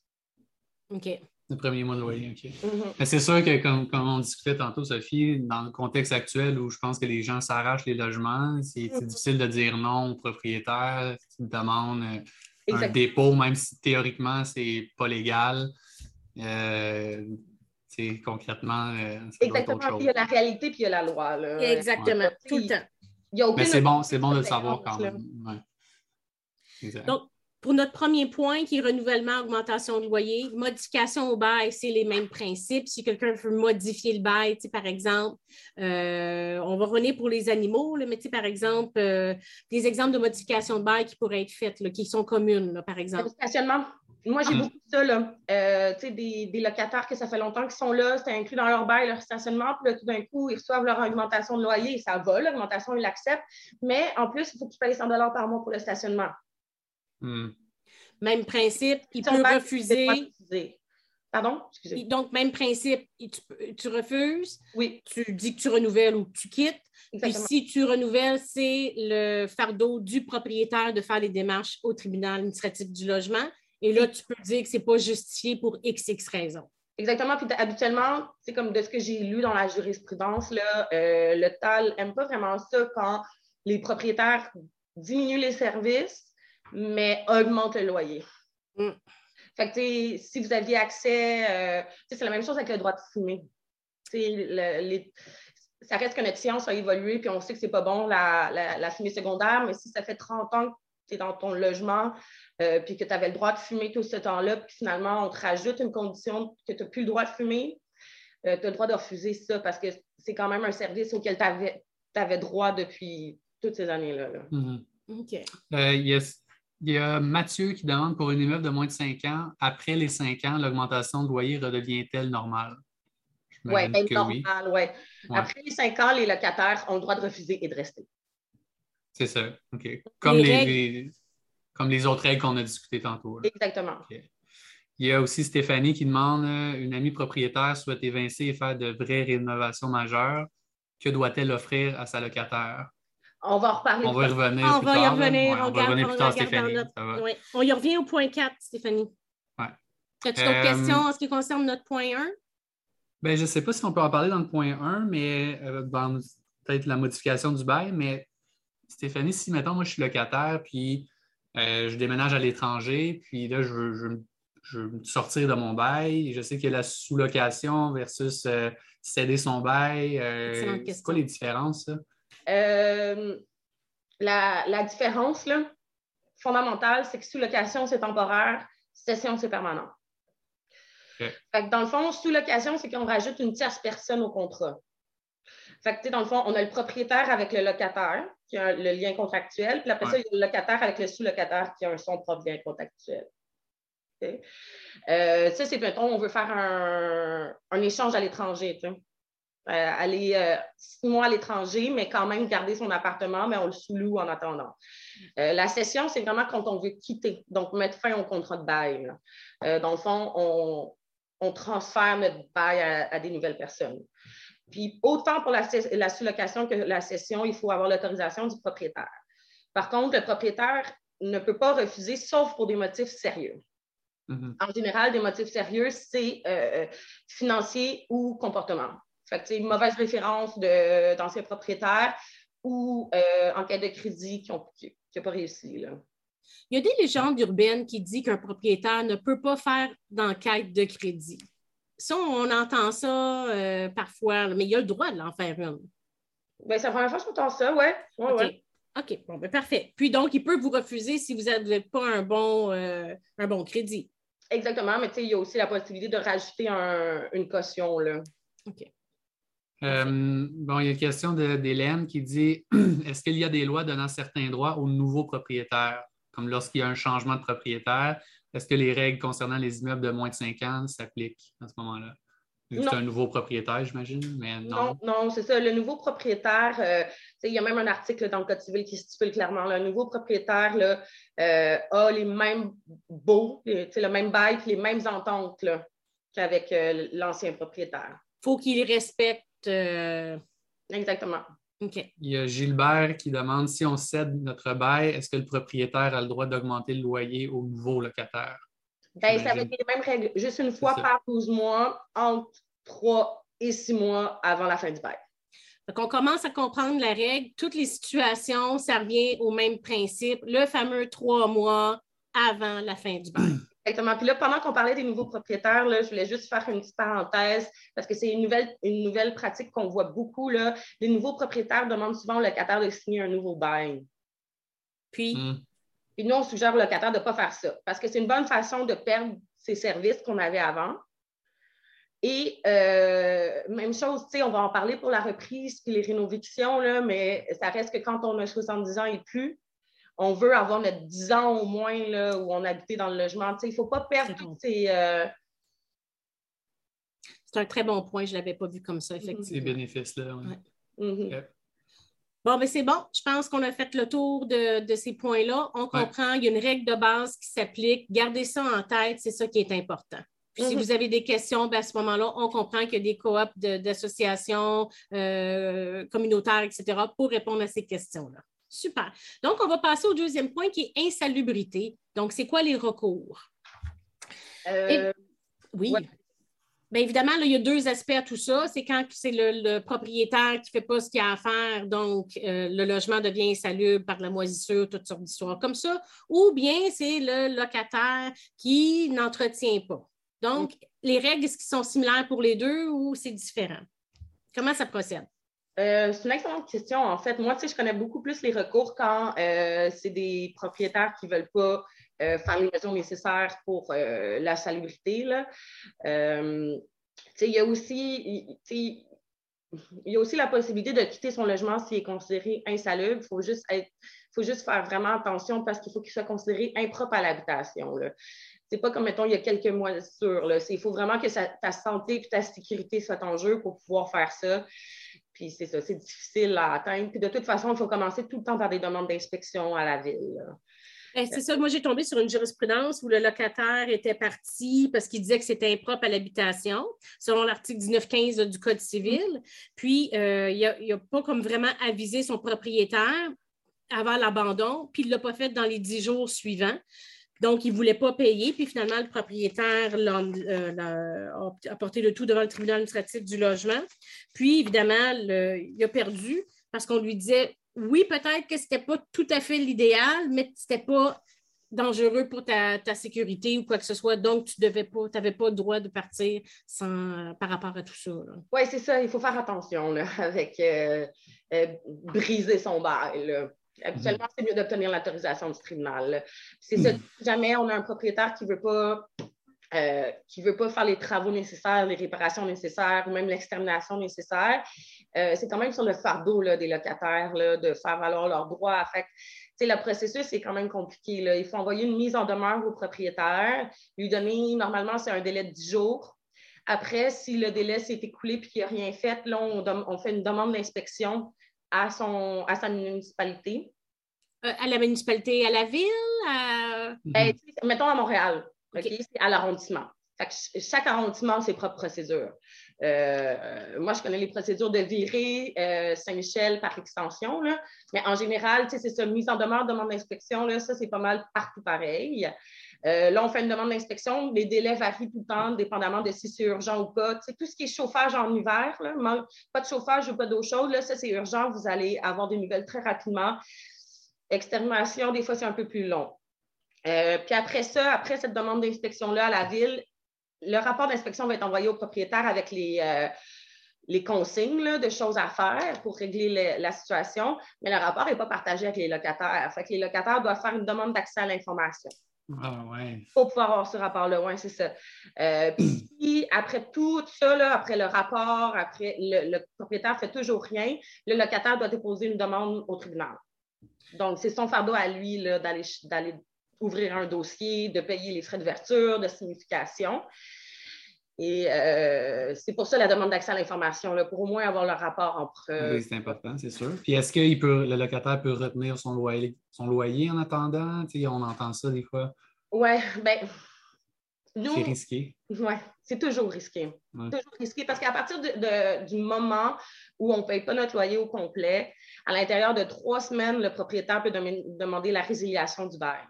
OK. Le premier mois de loyer, OK. Mm-hmm. C'est sûr que, comme, on discutait tantôt, Sophie, dans le contexte actuel où je pense que les gens s'arrachent les logements, c'est mm-hmm. difficile de dire non au propriétaire qui demande euh, un dépôt, même si théoriquement, c'est pas légal. Euh, concrètement, euh, Exactement. il y a la réalité puis il y a la loi. Exactement, tout le temps. Mais c'est bon, c'est bon de le savoir quand même. Donc, pour notre premier point, qui est renouvellement, augmentation de loyer, modification au bail, c'est les mêmes principes. Si quelqu'un veut modifier le bail, par exemple, euh, on va revenir pour les animaux, mais par exemple, euh, des exemples de modification de bail qui pourraient être faites, qui sont communes, par exemple. Le stationnement. Moi, j'ai Mm. beaucoup de ça, là. Euh, tu sais, des, des locataires que ça fait longtemps qu'ils sont là, c'est inclus dans leur bail, leur stationnement, puis là, tout d'un coup, ils reçoivent leur augmentation de loyer, et ça va, l'augmentation, ils l'acceptent. Mais en plus, il faut qu'ils payent 100 par mois pour le stationnement. Hmm. Même principe, il peut bail, refuser. Pardon? Excusez. Donc, même principe, tu, refuses, Oui, tu dis que tu renouvelles ou que tu quittes. Puis si tu renouvelles, c'est le fardeau du propriétaire de faire les démarches au tribunal administratif du logement. Et là, tu peux dire que ce n'est pas justifié pour XX raisons. Exactement. Puis habituellement, c'est comme de ce que j'ai lu dans la jurisprudence, là, euh, le TAL n'aime pas vraiment ça quand les propriétaires diminuent les services, mais augmentent le loyer. Mm. Fait que, si vous aviez accès, euh, c'est la même chose avec le droit de fumer. Le- les- ça reste que notre science a évolué, puis on sait que c'est pas bon la, la- la fumée secondaire, mais si ça fait 30 ans que tu es dans ton logement, euh, puis que tu avais le droit de fumer tout ce temps-là, puis finalement, on te rajoute une condition que tu n'as plus le droit de fumer, tu as le droit de refuser ça parce que c'est quand même un service auquel tu avais, droit depuis toutes ces années-là. là. Mhm. OK. Euh, il, y a, il y a Mathieu qui demande pour un immeuble de moins de 5 ans, après les 5 ans, l'augmentation de loyer redevient-elle normale? Oui, J'imagine ben, que oui. normal, ouais. Ouais. Après les cinq ans, les locataires ont le droit de refuser et de rester. C'est ça. OK. Comme Les les, règles- les- comme les autres règles qu'on a discutées tantôt. là. Exactement. Il y a aussi Stéphanie qui demande euh, une amie propriétaire souhaite évincer et faire de vraies rénovations majeures. Que doit-elle offrir à sa locataire? On va en reparler. On va y revenir On plus va y tard, revenir. Ouais, on on va garde- revenir on plus tard, regarde Stéphanie. notre-. On y revient au point 4, Stéphanie. Ouais. As-tu d'autres Euh, questions en ce qui concerne notre point 1? Ben, je ne sais pas si on peut en parler dans le point 1, mais euh, dans peut-être la modification du bail, mais Stéphanie, si mettons, moi je suis locataire, puis euh, je déménage à l'étranger, puis là, je veux, je, veux sortir de mon bail, je sais qu'il y a la sous-location versus euh, céder son bail. euh, c'est quoi les différences? Euh, la, la différence là, fondamentale, c'est que sous-location, c'est temporaire, cession, c'est permanent. OK. Fait que dans le fond, sous-location, c'est qu'on rajoute une tierce personne au contrat. Fait que, dans le fond, on a le propriétaire avec le locataire, qui a le lien contractuel, puis après ça, il y a le locataire avec le sous-locataire qui a un son propre lien contractuel. OK? Euh, ça, c'est, mettons, on veut faire un, un échange à l'étranger. Euh, aller euh, six mois à l'étranger, mais quand même garder son appartement, mais on le sous-loue en attendant. Euh, la cession, c'est vraiment quand on veut quitter, donc mettre fin au contrat de bail. dans le fond, on, on transfère notre bail à, à des nouvelles personnes. Puis autant pour la, sous-location que la cession, il faut avoir l'autorisation du propriétaire. Par contre, le propriétaire ne peut pas refuser, sauf pour des motifs sérieux. Mhm. En général, des motifs sérieux, c'est euh, financier ou comportement. Fait que, une mauvaise référence de- d'anciens propriétaires ou euh, enquête de crédit qui n'ont pas réussi. Là. Il y a des légendes urbaines qui disent qu'un propriétaire ne peut pas faire d'enquête de crédit. Ça, on entend ça euh, parfois, mais il a le droit de l'en faire une. Ben, c'est la première fois que j'entends ça, ouais. ouais, OK. ouais. OK, bon, ben parfait. Puis donc, il peut vous refuser si vous n'avez pas un bon, euh, un bon crédit. Exactement, mais tu sais, il y a aussi la possibilité de rajouter un- une caution. Là. Euh, bon, il y a une question de- d'Hélène qui dit Est-ce qu'il y a des lois donnant certains droits aux nouveaux propriétaires, comme lorsqu'il y a un changement de propriétaire? Est-ce que les règles concernant les immeubles de moins de 5 ans s'appliquent à ce moment-là? C'est un nouveau propriétaire, j'imagine, mais non. Non, non, c'est ça. Le nouveau propriétaire, euh, il y a même un article dans le Code civil qui stipule clairement, là, le nouveau propriétaire là, euh, a les mêmes baux, les- sais, le même bail, les mêmes ententes qu'avec euh, l'ancien propriétaire. faut qu'il respecte. euh, Exactement. Il y a Gilbert qui demande si on cède notre bail, est-ce que le propriétaire a le droit d'augmenter le loyer au nouveau locataire? Ben, ça avait été les mêmes règles, juste une fois par 12 mois, entre 3 et 6 mois avant la fin du bail. Donc, on commence à comprendre la règle. Toutes les situations, ça revient au même principe, le fameux trois mois avant la fin du bail. Exactement. Puis là, pendant qu'on parlait des nouveaux propriétaires, là, je voulais juste faire une petite parenthèse parce que c'est une nouvelle, une nouvelle pratique qu'on voit beaucoup. Là. Les nouveaux propriétaires demandent souvent au locataire de signer un nouveau bail. Puis, Hmm. Puis nous, on suggère au locataire de ne pas faire ça parce que c'est une bonne façon de perdre ces services qu'on avait avant. Et euh, même chose, on va en parler pour la reprise puis les rénovictions, là, mais ça reste que quand on a 70 ans et plus, on veut avoir notre 10 ans au moins là, où on a habité dans le logement. il ne faut pas perdre tous ces. Euh, C'est un très bon point, je ne l'avais pas vu comme ça, effectivement. Ces bénéfices-là. Mm-hmm. Bon, ben c'est bon. Je pense qu'on a fait le tour de, ces points-là. On comprend, il y a une règle de base qui s'applique. Gardez ça en tête, c'est ça qui est important. Puis si mhm. vous avez des questions, ben, à ce moment-là, on comprend qu'il y a des coops d'associations euh, communautaires, etc., pour répondre à ces questions-là. Super. Donc, on va passer au deuxième point qui est insalubrité. Donc, c'est quoi les recours? Euh, oui. Bien évidemment, il y a deux aspects à tout ça. C'est quand c'est le, propriétaire qui ne fait pas ce qu'il a à faire, donc euh, le logement devient insalubre par la moisissure, toutes sortes d'histoires comme ça, ou bien c'est le locataire qui n'entretient pas. Donc, les règles, est-ce qu'ils sont similaires pour les deux ou c'est différent? Comment ça procède? Euh, c'est une excellente question. En fait, moi, tu sais, je connais beaucoup plus les recours quand euh, c'est des propriétaires qui ne veulent pas euh, faire les mesures nécessaires pour la salubrité. Là. il y a aussi. Il y a aussi la possibilité de quitter son logement s'il est considéré insalubre. Il faut juste faut juste faire vraiment attention parce qu'il faut qu'il soit considéré impropre à l'habitation c'est pas comme, mettons, il y a quelques mois sûr. Il faut vraiment que ta santé et ta sécurité soient en jeu pour pouvoir faire ça. Puis c'est ça, c'est difficile à atteindre. Puis de toute façon, il faut commencer tout le temps par des demandes d'inspection à la ville. Ben, c'est ça. Moi, j'ai tombé sur une jurisprudence où le locataire était parti parce qu'il disait que c'était impropre à l'habitation, selon l'article 1915 du Code civil. Puis, euh, il n'a pas comme vraiment avisé son propriétaire avant l'abandon, puis il ne l'a pas fait dans les dix jours suivants. Donc, il ne voulait pas payer, puis finalement, le propriétaire euh, a porté le tout devant le tribunal administratif du logement. Puis, évidemment, il a perdu parce qu'on lui disait oui, peut-être que ce n'était pas tout à fait l'idéal, mais ce n'était pas dangereux pour ta, sécurité ou quoi que ce soit. Donc, tu n'avais pas, pas le droit de partir sans, par rapport à tout ça. Oui, c'est ça. Il faut faire attention avec euh, euh, briser son bail. Habituellement, c'est mieux d'obtenir l'autorisation du tribunal. C'est ça, jamais on a un propriétaire qui ne veut pas euh, qui veut pas faire les travaux nécessaires, les réparations nécessaires ou même l'extermination nécessaire, euh, c'est quand même sur le fardeau là, des locataires là, de faire valoir leurs droits. Fait le processus est quand même compliqué. Là. Il faut envoyer une mise en demeure au propriétaire, lui donner, normalement, c'est un délai de 10 jours. Après, si le délai s'est écoulé et qu'il n'y a rien fait, là, on, on fait une demande d'inspection à, son, à sa municipalité. Euh, à la municipalité, à la ville? Ben, mettons à Montréal. C'est à l'arrondissement. Chaque arrondissement a ses propres procédures. Euh, moi, je connais les procédures de virer euh, Saint-Michel par extension, mais en général, c'est ça, mise en demeure, demande d'inspection, ça, c'est pas mal partout pareil. Euh, là, on fait une demande d'inspection. Les délais varient tout le temps, dépendamment de si c'est urgent ou pas. tout ce qui est chauffage en hiver, pas de chauffage ou pas d'eau chaude, là, ça, c'est urgent. Vous allez avoir des nouvelles très rapidement. Extermination, des fois, c'est un peu plus long. Euh, puis après ça, après cette demande d'inspection-là à la ville, le rapport d'inspection va être envoyé au propriétaire avec les, euh, consignes de choses à faire pour régler la situation, mais le rapport n'est pas partagé avec les locataires. Fait que les locataires doivent faire une demande d'accès à l'information. Ah ouais. Pour pouvoir avoir ce rapport-là, oui, c'est ça. Euh, puis après tout ça, après le rapport, après le, propriétaire ne fait toujours rien, le locataire doit déposer une demande au tribunal. Donc, c'est son fardeau à lui d'aller ouvrir un dossier, de payer les frais d'ouverture, de signification. Et euh, c'est pour ça la demande d'accès à l'information, pour au moins avoir le rapport en preuve. Oui, c'est important, c'est sûr. Puis est-ce que le locataire peut retenir son loyer, son loyer en attendant? on entend ça des fois. Oui, bien. C'est risqué. Oui, c'est toujours risqué. Toujours risqué parce qu'à partir du moment où on ne paye pas notre loyer au complet, à l'intérieur de trois semaines, le propriétaire peut demander la résiliation du bail.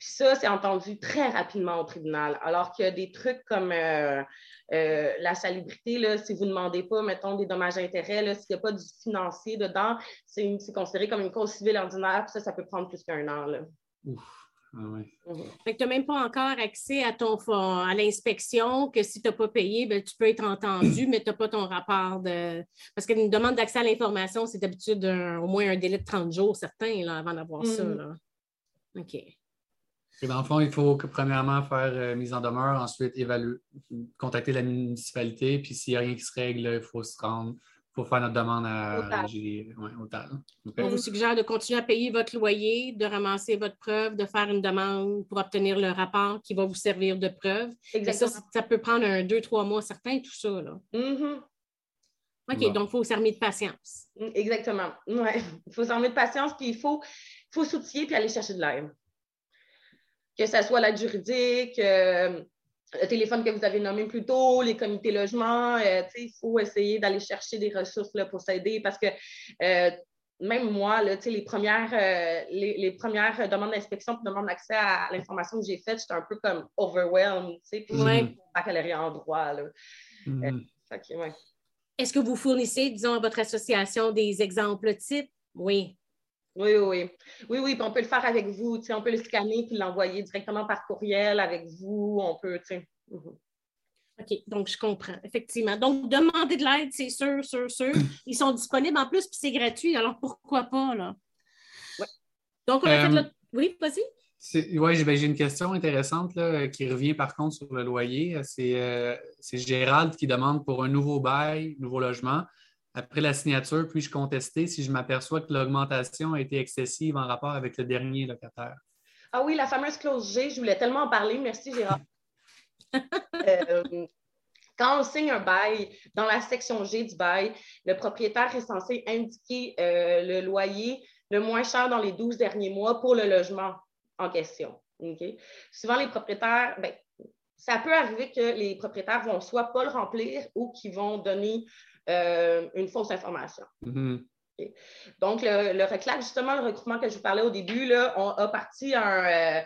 Puis ça, c'est entendu très rapidement au tribunal. Alors qu'il y a des trucs comme euh, euh, la salubrité, là, si vous ne demandez pas, mettons, des dommages intérêts, s'il n'y a pas du financier dedans, c'est considéré comme une cause civile ordinaire, puis ça, ça peut prendre plus qu'un an. Là. Ouf. Ah ouais. Mhm. tu n'as même pas encore accès à ton à l'inspection, que si tu n'as pas payé, ben, tu peux être entendu, mais tu n'as pas ton rapport de. Parce qu'une demande d'accès à l'information, c'est d'habitude au moins un délai de 30 jours, certains, là, avant d'avoir ça. Mhm. Là. OK dans le fond, il faut que, premièrement faire euh, mise en demeure, ensuite évaluer, contacter la municipalité, puis s'il n'y a rien qui se règle, il faut se rendre, il pour faire notre demande à Au TAL. GD, ouais, au TAL. On vous suggère de continuer à payer votre loyer, de ramasser votre preuve, de faire une demande pour obtenir le rapport qui va vous servir de preuve. Ça, Exactement. ça peut prendre un, deux, trois mois certains, tout ça. Là. Mhm. OK, Bon. donc il faut s'armer de patience. Mm, Exactement. Ouais. Il faut s'en mettre de patience, puis il faut, faut s'outiller puis aller chercher de l'aide. Que ce soit l'aide juridique, euh, le téléphone que vous avez nommé plus tôt, les comités logement, euh, tu sais, il faut essayer d'aller chercher des ressources là, pour s'aider parce que euh, même moi, là, tu sais, les, premières, euh, les, les premières demandes d'inspection et demandes d'accès à l'information que j'ai faite, j'étais un peu comme overwhelmed, tu sais, mon baccalauréat en droit. Là. Fait que, ouais. Est-ce que vous fournissez, disons, à votre association des exemples types? Oui. Oui, oui, oui. Oui, oui, puis on peut le faire avec vous. tu sais, On peut le scanner puis l'envoyer directement par courriel avec vous. On peut, tu sais. Mhm. OK, donc je comprends, effectivement. Donc, demander de l'aide, c'est sûr, sûr, sûr. Ils sont disponibles en plus, puis c'est gratuit, alors pourquoi pas, là? Ouais. Donc, on a Euh, fait le... Oui, vas-y. C'est- Ouais, j'ai ben, j'ai une question intéressante là, euh, qui revient par contre sur le loyer. C'est euh, c'est Gérald qui demande pour un nouveau bail, nouveau logement. Après la signature, puis-je contester si je m'aperçois que l'augmentation a été excessive en rapport avec le dernier locataire? Ah oui, la fameuse clause G, je voulais tellement en parler. Merci, Gérard. Euh, quand on signe un bail, dans la section G du bail, le propriétaire est censé indiquer euh, le loyer le moins cher dans les 12 derniers mois pour le logement en question. Souvent, les propriétaires, ben, ça peut arriver que les propriétaires vont soit pas le remplir ou qu'ils vont donner euh, une fausse information. Mhm. Donc, le, le RECLAC, justement, le recrutement que je vous parlais au début, là, on a parti un, euh,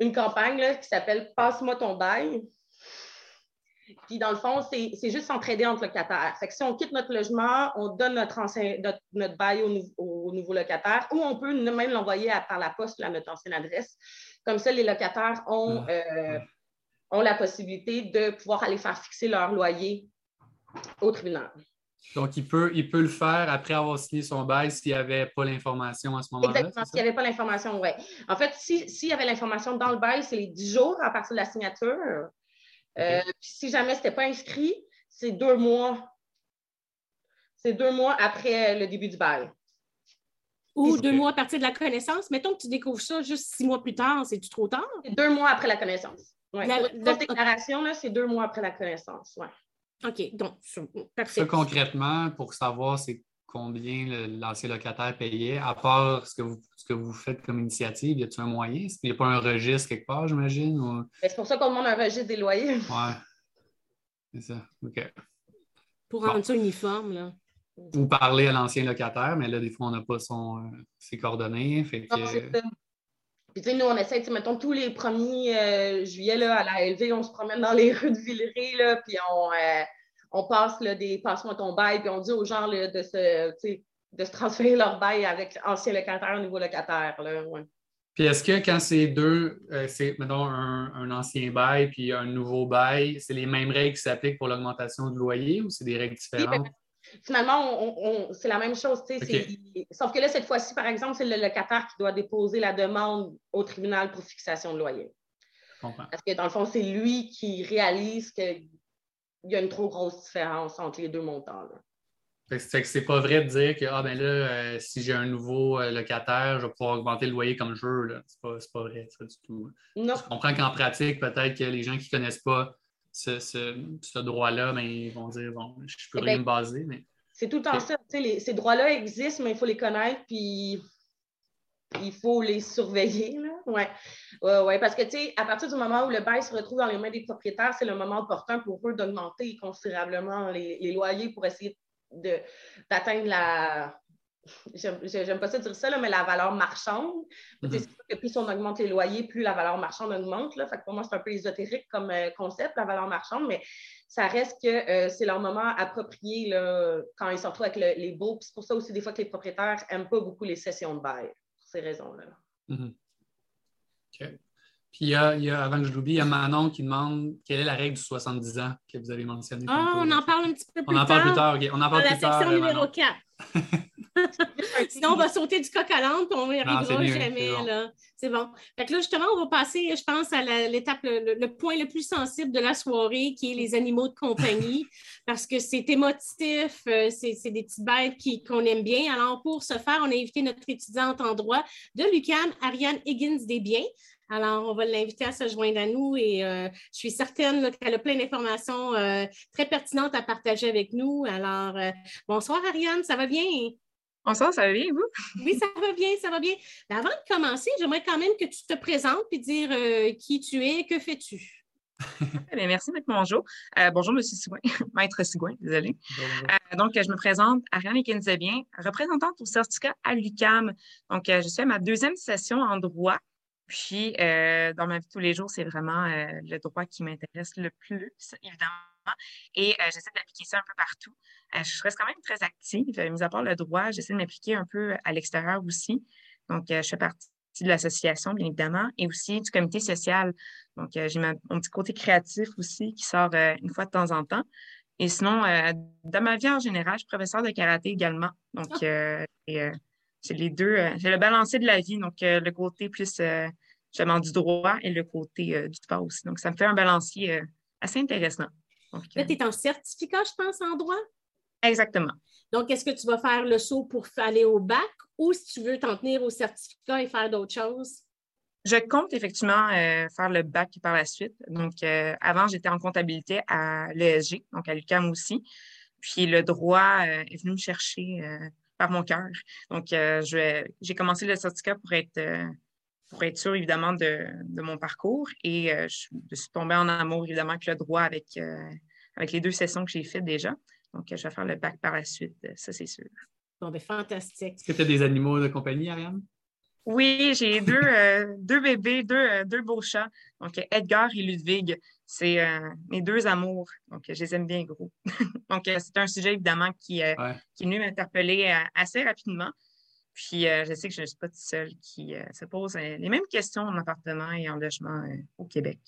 une campagne là, qui s'appelle Passe-moi ton bail. Puis, dans le fond, c'est juste s'entraider entre locataires. Fait que si on quitte notre logement, on donne notre, ancien, notre, notre bail au, nou- au nouveau locataire ou on peut même l'envoyer par la poste à notre ancienne adresse. Comme ça, les locataires ont, euh, ont la possibilité de pouvoir aller faire fixer leur loyer au tribunal. Donc, il peut, il peut le faire après avoir signé son bail s'il n'y avait pas l'information à ce moment-là. Exactement. S'il n'y avait pas l'information, oui. En fait, si- s'il y avait l'information dans le bail, c'est les 10 jours à partir de la signature. Euh, puis si jamais ce n'était pas inscrit, c'est deux mois. C'est deux mois après le début du bail. Ou deux mois à partir de la connaissance. Mettons que tu découvres ça juste six mois plus tard, c'est-tu trop tard? C'est deux mois après la connaissance. Ouais. La- la- déclaration, là, c'est deux mois après la connaissance. Ouais. OK, donc, parfait. Ça, concrètement, pour savoir c'est combien l'ancien locataire payait, à part ce que vous, ce que vous faites comme initiative, y a-t-il un moyen? Il n'y a pas un registre quelque part, j'imagine? Ou... Mais C'est pour ça qu'on demande un registre des loyers. Ouais. C'est ça. OK. Pour Bon. rendre ça uniforme, là. Ou parler à l'ancien locataire, mais là, des fois, on n'a pas son, euh, ses coordonnées. Fait que, Non. Puis, tu sais, nous, on essaie, tu sais, mettons, tous les 1er euh, juillet, là, à la LV, on se promène dans les rues de Villeray, là, puis on, euh, on passe là, des passe-moi ton bail, puis on dit aux gens là, de, se, de se transférer leur bail avec ancien locataire, nouveau locataire. Là, ouais. Puis est-ce que quand c'est deux, euh, c'est, mettons, un, un ancien bail puis un nouveau bail, c'est les mêmes règles qui s'appliquent pour l'augmentation du loyer ou c'est des règles différentes? Finalement, on- on- c'est la même chose. Sauf que là, cette fois-ci, par exemple, c'est le locataire qui doit déposer la demande au tribunal pour fixation de loyer. Parce que dans le fond, c'est lui qui réalise qu'il y a une trop grosse différence entre les deux montants. là. Fait que, c'est pas vrai de dire que ah, ben là, euh, si j'ai un nouveau euh, locataire, je vais pouvoir augmenter le loyer comme je veux. C'est, pas, c'est pas vrai, ça du tout. Non. Je comprends qu'en pratique, peut-être que les gens qui ne connaissent pas ce, ce- ce droit-là, ben, ils vont dire bon, je peux Eh rien me baser. Mais... C'est tout le temps ça. les- ces droits-là existent, mais il faut les connaître, puis il faut les surveiller. Là. Ouais. Ouais, ouais, parce que, tu sais, à partir du moment où le bail se retrouve dans les mains des propriétaires, c'est le moment opportun pour eux d'augmenter considérablement les, les loyers pour essayer d'atteindre la. J'aime pas ça dire ça, là, mais la valeur marchande. Mhm. C'est sûr que plus on augmente les loyers, plus la valeur marchande augmente. Là. Fait que pour moi, c'est un peu ésotérique comme euh, concept, la valeur marchande, mais ça reste que euh, c'est leur moment approprié là, quand ils se retrouvent avec le- les. Puis C'est pour ça aussi des fois que les propriétaires n'aiment pas beaucoup les sessions de bail, pour ces raisons-là. Mhm. OK. Puis il y a, il y a- avant que je l'oublie, il y a Manon qui demande quelle est la règle du 70 ans que vous avez mentionnée. Ah, on en parle un petit peu plus On en tard. parle plus tard, OK. On en Dans parle la plus tard. section euh, numéro Manon. 4. Sinon, on va sauter du coq à l'âne, puis on n'y arrivera jamais. C'est bon. Fait que là, justement, on va passer, je pense, à l'étape, le, point le plus sensible de la soirée, qui est les animaux de compagnie, parce que c'est émotif, euh, c'est des petites bêtes qu'on aime bien. Alors, pour ce faire, on a invité notre étudiante en droit de l'UQAM, Ariane Higgins Desbiens. Alors, on va l'inviter à se joindre à nous et euh, je suis certaine qu'elle a plein d'informations euh, très pertinentes à partager avec nous. Alors, bonsoir Ariane, ça va bien? Bonsoir, ça va bien, vous? Oui, ça va bien, ça va bien. avant de commencer, j'aimerais quand même que tu te présentes et dire euh, qui tu es, que fais-tu? merci, Maître Bonjour. Euh, bonjour, M. Sigouin, Maître Sigouin, désolé. Euh, donc, je me présente, Ariane Kenzabien, représentante au certificat à l'UCAM. Donc, je suis à ma deuxième session en droit. Puis, dans ma vie de tous les jours, c'est vraiment le droit qui m'intéresse le plus, évidemment. Et j'essaie d'appliquer ça un peu partout. Euh, je reste quand même très active. Euh, mis à part le droit, j'essaie de m'impliquer un peu à l'extérieur aussi. Donc, euh, je fais partie de l'association, bien évidemment, et aussi du comité social. Donc, j'ai mon petit côté créatif aussi qui sort une fois de temps en temps. Et sinon, dans ma vie en général, je suis professeur de karaté également. Donc, ah. j'ai les deux, j'ai le balancé de la vie, donc le côté plus justement du droit et le côté du sport aussi. Donc, ça me fait un balancier assez intéressant. Là, tu es en certificat, je pense, en droit? Exactement. Donc, est-ce que tu vas faire le saut pour aller au bac ou si tu veux t'en tenir au certificat et faire d'autres choses? Je compte effectivement euh, faire le bac par la suite. Donc, euh, avant, j'étais en comptabilité à l'ESG, donc à l'UQAM aussi. Puis le droit euh, est venu me chercher par mon cœur. Donc, j'ai commencé le certificat pour être, pour être sûr, évidemment, de, mon parcours. Et je, suis tombée en amour, évidemment, avec le droit, avec, avec les deux sessions que j'ai faites déjà. Donc, je vais faire le bac par la suite, euh, ça, c'est sûr. Bon, bien, fantastique. Est-ce que tu as des animaux de compagnie, Ariane? Oui, j'ai deux, euh, deux bébés, deux, euh, deux, beaux chats. Donc, Edgar et Ludwig, c'est mes deux amours. Donc, je les aime bien gros. Donc, c'est un sujet, évidemment, qui, qui est venu m'interpeller assez rapidement. Puis, je sais que je ne suis pas toute seule qui se pose les mêmes questions en appartement et en logement au Québec.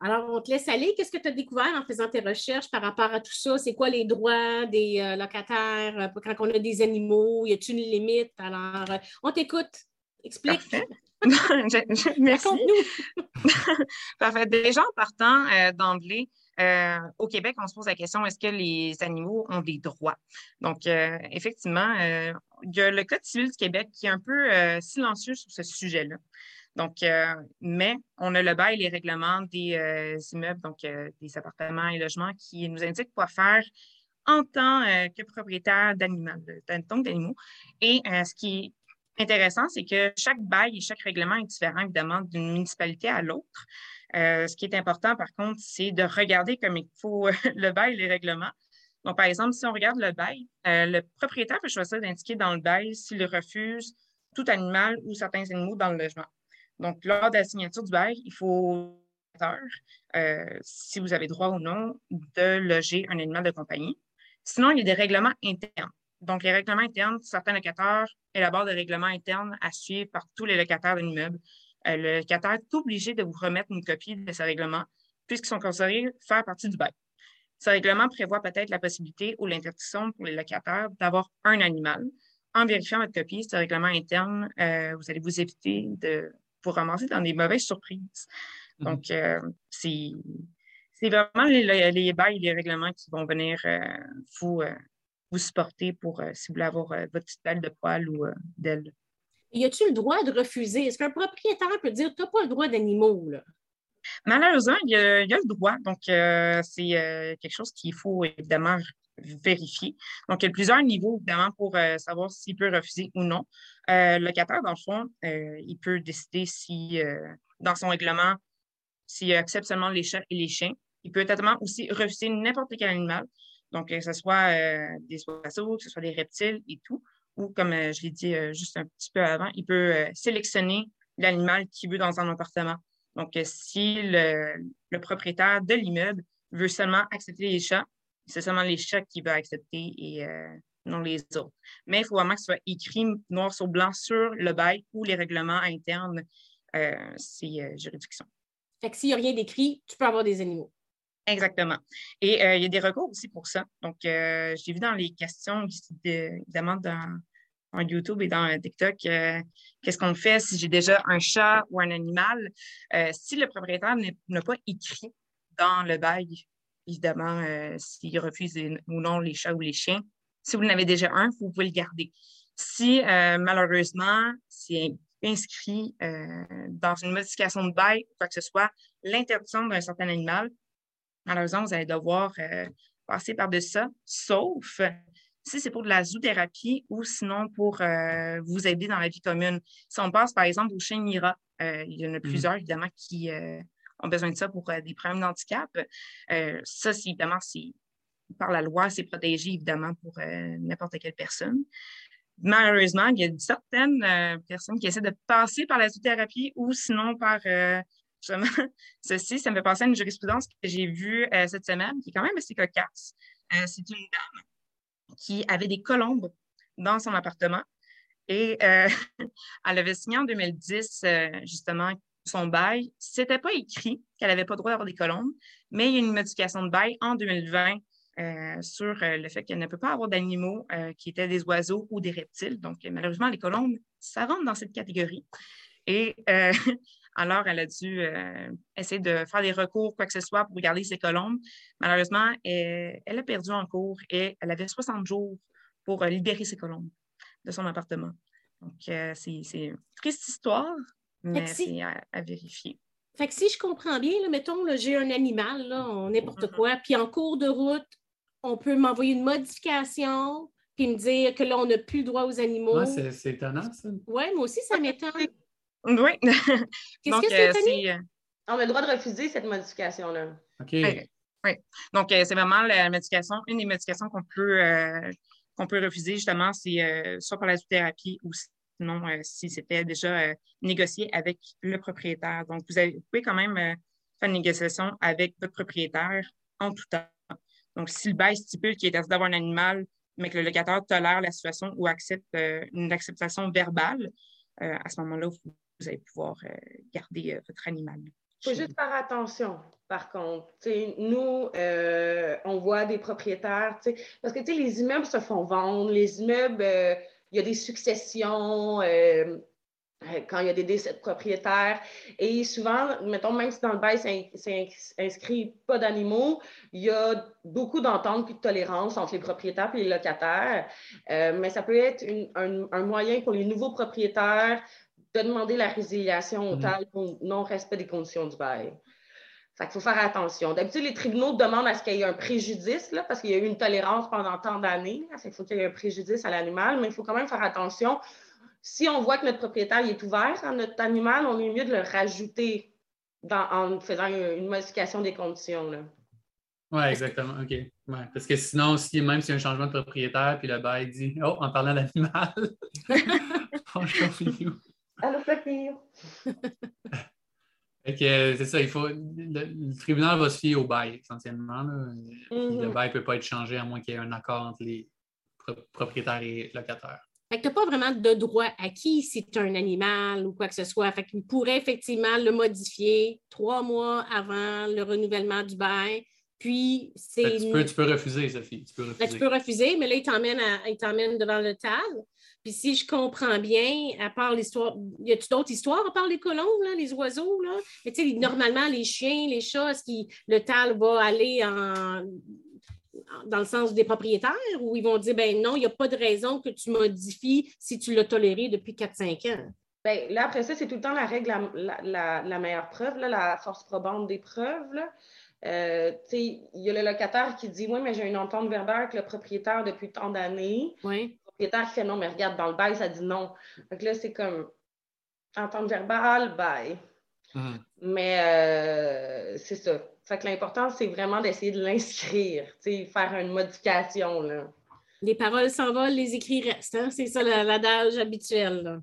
Alors, on te laisse aller. Qu'est-ce que tu as découvert en faisant tes recherches par rapport à tout ça? C'est quoi les droits des euh, locataires euh, quand on a des animaux? Y a-t-il une limite? Alors, euh, on t'écoute. Explique. Merci. nous Parfait. Déjà, en partant d'emblée, au Québec, on se pose la question est-ce que les animaux ont des droits? Donc, effectivement, il y a le Code civil du Québec qui est un peu silencieux sur ce sujet-là. Donc, euh, mais on a le bail et les règlements des euh, immeubles, donc euh, des appartements et logements, qui nous indiquent quoi faire en tant que propriétaire d'animaux. Et ce qui est intéressant, c'est que chaque bail et chaque règlement est différent, évidemment, d'une municipalité à l'autre. Ce qui est important, par contre, c'est de regarder comme il faut le bail et les règlements. Donc, par exemple, si on regarde le bail, le propriétaire peut choisir d'indiquer dans le bail s'il refuse tout animal ou certains animaux dans le logement. Donc, lors de la signature du bail, il faut, euh, si vous avez droit ou non, de loger un animal de compagnie. Sinon, il y a des règlements internes. Donc, les règlements internes, certains locataires élaborent des règlements internes à suivre par tous les locataires de l'immeuble. Euh, le locataire est obligé de vous remettre une copie de ces règlements puisqu'ils sont considérés faire partie du bail. Ce règlement prévoit peut-être la possibilité ou l'interdiction pour les locataires d'avoir un animal. En vérifiant votre copie, ce règlement interne, euh, vous allez vous éviter de pour ramasser dans des mauvaises surprises. Mhm. Donc, euh, c'est vraiment les, les, bails et les règlements qui vont venir euh, vous, vous supporter pour, si vous voulez avoir votre petite balle de poil ou d'aile. Y a-t-il le droit de refuser? Est-ce qu'un propriétaire peut dire tu n'as pas le droit d'animaux? Malheureusement, il y, a, le droit. Donc, c'est quelque chose qu'il faut évidemment vérifier. Donc, il y a plusieurs niveaux, évidemment, pour euh, savoir s'il peut refuser ou non. Euh, le locataire, dans le fond, euh, il peut décider si, dans son règlement, s'il accepte seulement les chats et les chiens. Il peut totalement aussi refuser n'importe quel animal. Donc, que ce soit des oiseaux, que ce soit des reptiles et tout. Ou, comme je l'ai dit juste un petit peu avant, il peut sélectionner l'animal qu'il veut dans un appartement. Donc, si le propriétaire de l'immeuble veut seulement accepter les chats, c'est seulement les chats qu'il va accepter et euh, non les autres. Mais il faut vraiment que ce soit écrit noir sur blanc sur le bail ou les règlements internes, euh, ces euh, juridictions. Fait que s'il n'y a rien d'écrit, tu peux avoir des animaux. Exactement. Et il y a des recours aussi pour ça. Donc, j'ai vu dans les questions, évidemment, dans, YouTube et dans TikTok, qu'est-ce qu'on fait si j'ai déjà un chat ou un animal? si le propriétaire n'a pas écrit dans le bail, évidemment, s'il refuse ou non les chats ou les chiens, si vous en avez déjà un, vous pouvez le garder. Si malheureusement, c'est inscrit dans une modification de bail, quoi que ce soit, l'interdiction d'un certain animal, malheureusement, vous allez devoir passer par-dessus ça, sauf si c'est pour de la zoothérapie ou sinon pour euh, vous aider dans la vie commune. Si on passe, par exemple, au chien Mira, euh, il y en a mmh. plusieurs, évidemment, qui euh, ont besoin de ça pour des problèmes d'handicap. ça, c'est évidemment, c'est par la loi, c'est protégé, évidemment, pour n'importe quelle personne. Malheureusement, il y a certaines personnes qui essaient de passer par la zoothérapie ou sinon par justement, ceci, ça me fait penser à une jurisprudence que j'ai vue cette semaine, qui est quand même assez cocasse. c'est une dame qui avait des colombes dans son appartement. Et euh, elle avait signé en 2010, euh, justement, son bail. Ce n'était pas écrit qu'elle n'avait pas le droit d'avoir des colombes, mais il y a une modification de bail en 2020 euh, sur le fait qu'elle ne peut pas avoir d'animaux qui étaient des oiseaux ou des reptiles. Donc, malheureusement, les colombes, ça rentre dans cette catégorie. Et alors, elle a dû euh, essayer de faire des recours, quoi que ce soit, pour garder ses colombes. Malheureusement, elle, a perdu en cours et elle avait 60 jours pour euh, libérer ses colombes de son appartement. Donc, euh, c'est une triste histoire, mais c'est à, vérifier. Fait que si je comprends bien, mettons, j'ai un animal, n'importe mm-hmm. quoi, puis en cours de route, on peut m'envoyer une modification, puis me dire que là, on n'a plus le droit aux animaux. c'est étonnant, ça. Oui, moi aussi, ça m'étonne. Oui. Qu'est-ce que c'est, euh, euh, On a le droit de refuser cette modification-là. OK. Oui. Donc, euh, c'est vraiment la médication, une des médications qu'on peut, qu'on peut refuser, justement, c'est soit par la thérapie ou sinon si c'était déjà négocié avec le propriétaire. Donc, vous, avez, pouvez quand même faire une négociation avec votre propriétaire en tout temps. Donc, si le bail stipule qu'il est interdit d'avoir un animal, mais que le locataire tolère la situation ou accepte une acceptation verbale, à ce moment-là, vous vous allez pouvoir euh, garder euh, votre animal. Il faut juste faire attention, par contre. nous, euh, on voit des propriétaires, parce que les immeubles se font vendre, les immeubles, il y a des successions quand il y a des décès de propriétaires. Et souvent, mettons, même si dans le bail, c'est inscrit pas d'animaux, il y a beaucoup d'entente et de tolérance entre les propriétaires et les locataires. mais ça peut être un, moyen pour les nouveaux propriétaires de demander la résiliation au mm pour non-respect des conditions du bail. Il faut faire attention. D'habitude, les tribunaux demandent à ce qu'il y ait un préjudice, là, parce qu'il y a eu une tolérance pendant tant d'années. Il faut qu'il y ait un préjudice à l'animal, mais il faut quand même faire attention. Si on voit que notre propriétaire est ouvert à notre animal, on est mieux de le rajouter en faisant une, modification des conditions. Oui, exactement. OK. parce que sinon, si, même s'il y a un changement de propriétaire, puis le bail dit Oh, en parlant d'animal, franchement, Allô, Sophie! c'est ça, il faut. Le, tribunal va se fier au bail essentiellement. Le mhm. bail ne peut pas être changé à moins qu'il y ait un accord entre les propriétaires et locataires. Fait que tu n'as pas vraiment de droit acquis si tu un animal ou quoi que ce soit. Fait qu'il pourrait effectivement le modifier trois mois avant le renouvellement du bail. Puis, c'est. Tu peux, tu peux, refuser, Sophie. Tu peux refuser. tu peux refuser, mais là, il t'emmène devant le table. Puis si je comprends bien, à part l'histoire, y a-t-il d'autres histoires à part les colombes, les oiseaux? Là? Mais tu sais, normalement, les chiens, les chats, est-ce que le tal va aller en, dans le sens des propriétaires ou ils vont dire, ben non, il n'y a pas de raison que tu modifies si tu l'as toléré depuis 4-5 ans? Bien, là, après ça, c'est tout le temps la règle, la, meilleure preuve, la force probante des preuves. Euh, il y a le locataire qui dit Oui, mais j'ai une entente verbale avec le propriétaire depuis tant d'années. Oui propriétaire qui fait non, mais regarde, dans le bail, ça dit non. Donc là, c'est comme entente verbale, bail. Mhm. Mais euh, c'est ça. Fait que l'important, c'est vraiment d'essayer de l'inscrire, faire une modification. Là. Les paroles s'envolent, les écrits restent. Hein? C'est ça l'adage habituel. Là.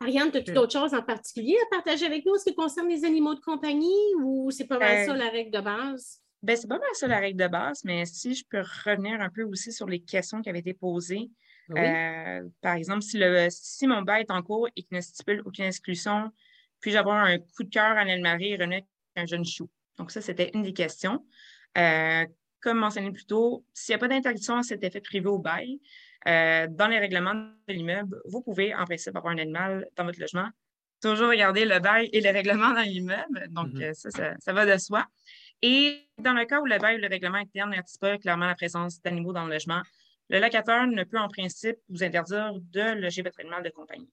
Ariane, as-tu d'autres choses en particulier à partager avec nous, ce qui concerne les animaux de compagnie ou c'est pas mal euh, ça la règle de base? Ben, c'est pas mal ça la règle de base, mais si je peux revenir un peu aussi sur les questions qui avaient été posées. Euh, par exemple, si, le, si mon bail est en cours et qu'il ne stipule aucune exclusion, puis-je avoir un coup de cœur à l'Anne-Marie et renaître un jeune chou? Donc, ça, c'était une des questions. Euh, comme mentionné plus tôt, s'il n'y a pas d'interdiction à cet effet privé au bail, euh, dans les règlements de l'immeuble, vous pouvez en principe avoir un animal dans votre logement. Toujours regarder le bail et le règlement dans l'immeuble. Donc, mm-hmm. ça, ça, va de soi. Et dans le cas où le bail ou le règlement interne n'interdit pas clairement la présence d'animaux dans le logement, le locataire ne peut en principe vous interdire de loger votre animal de compagnie.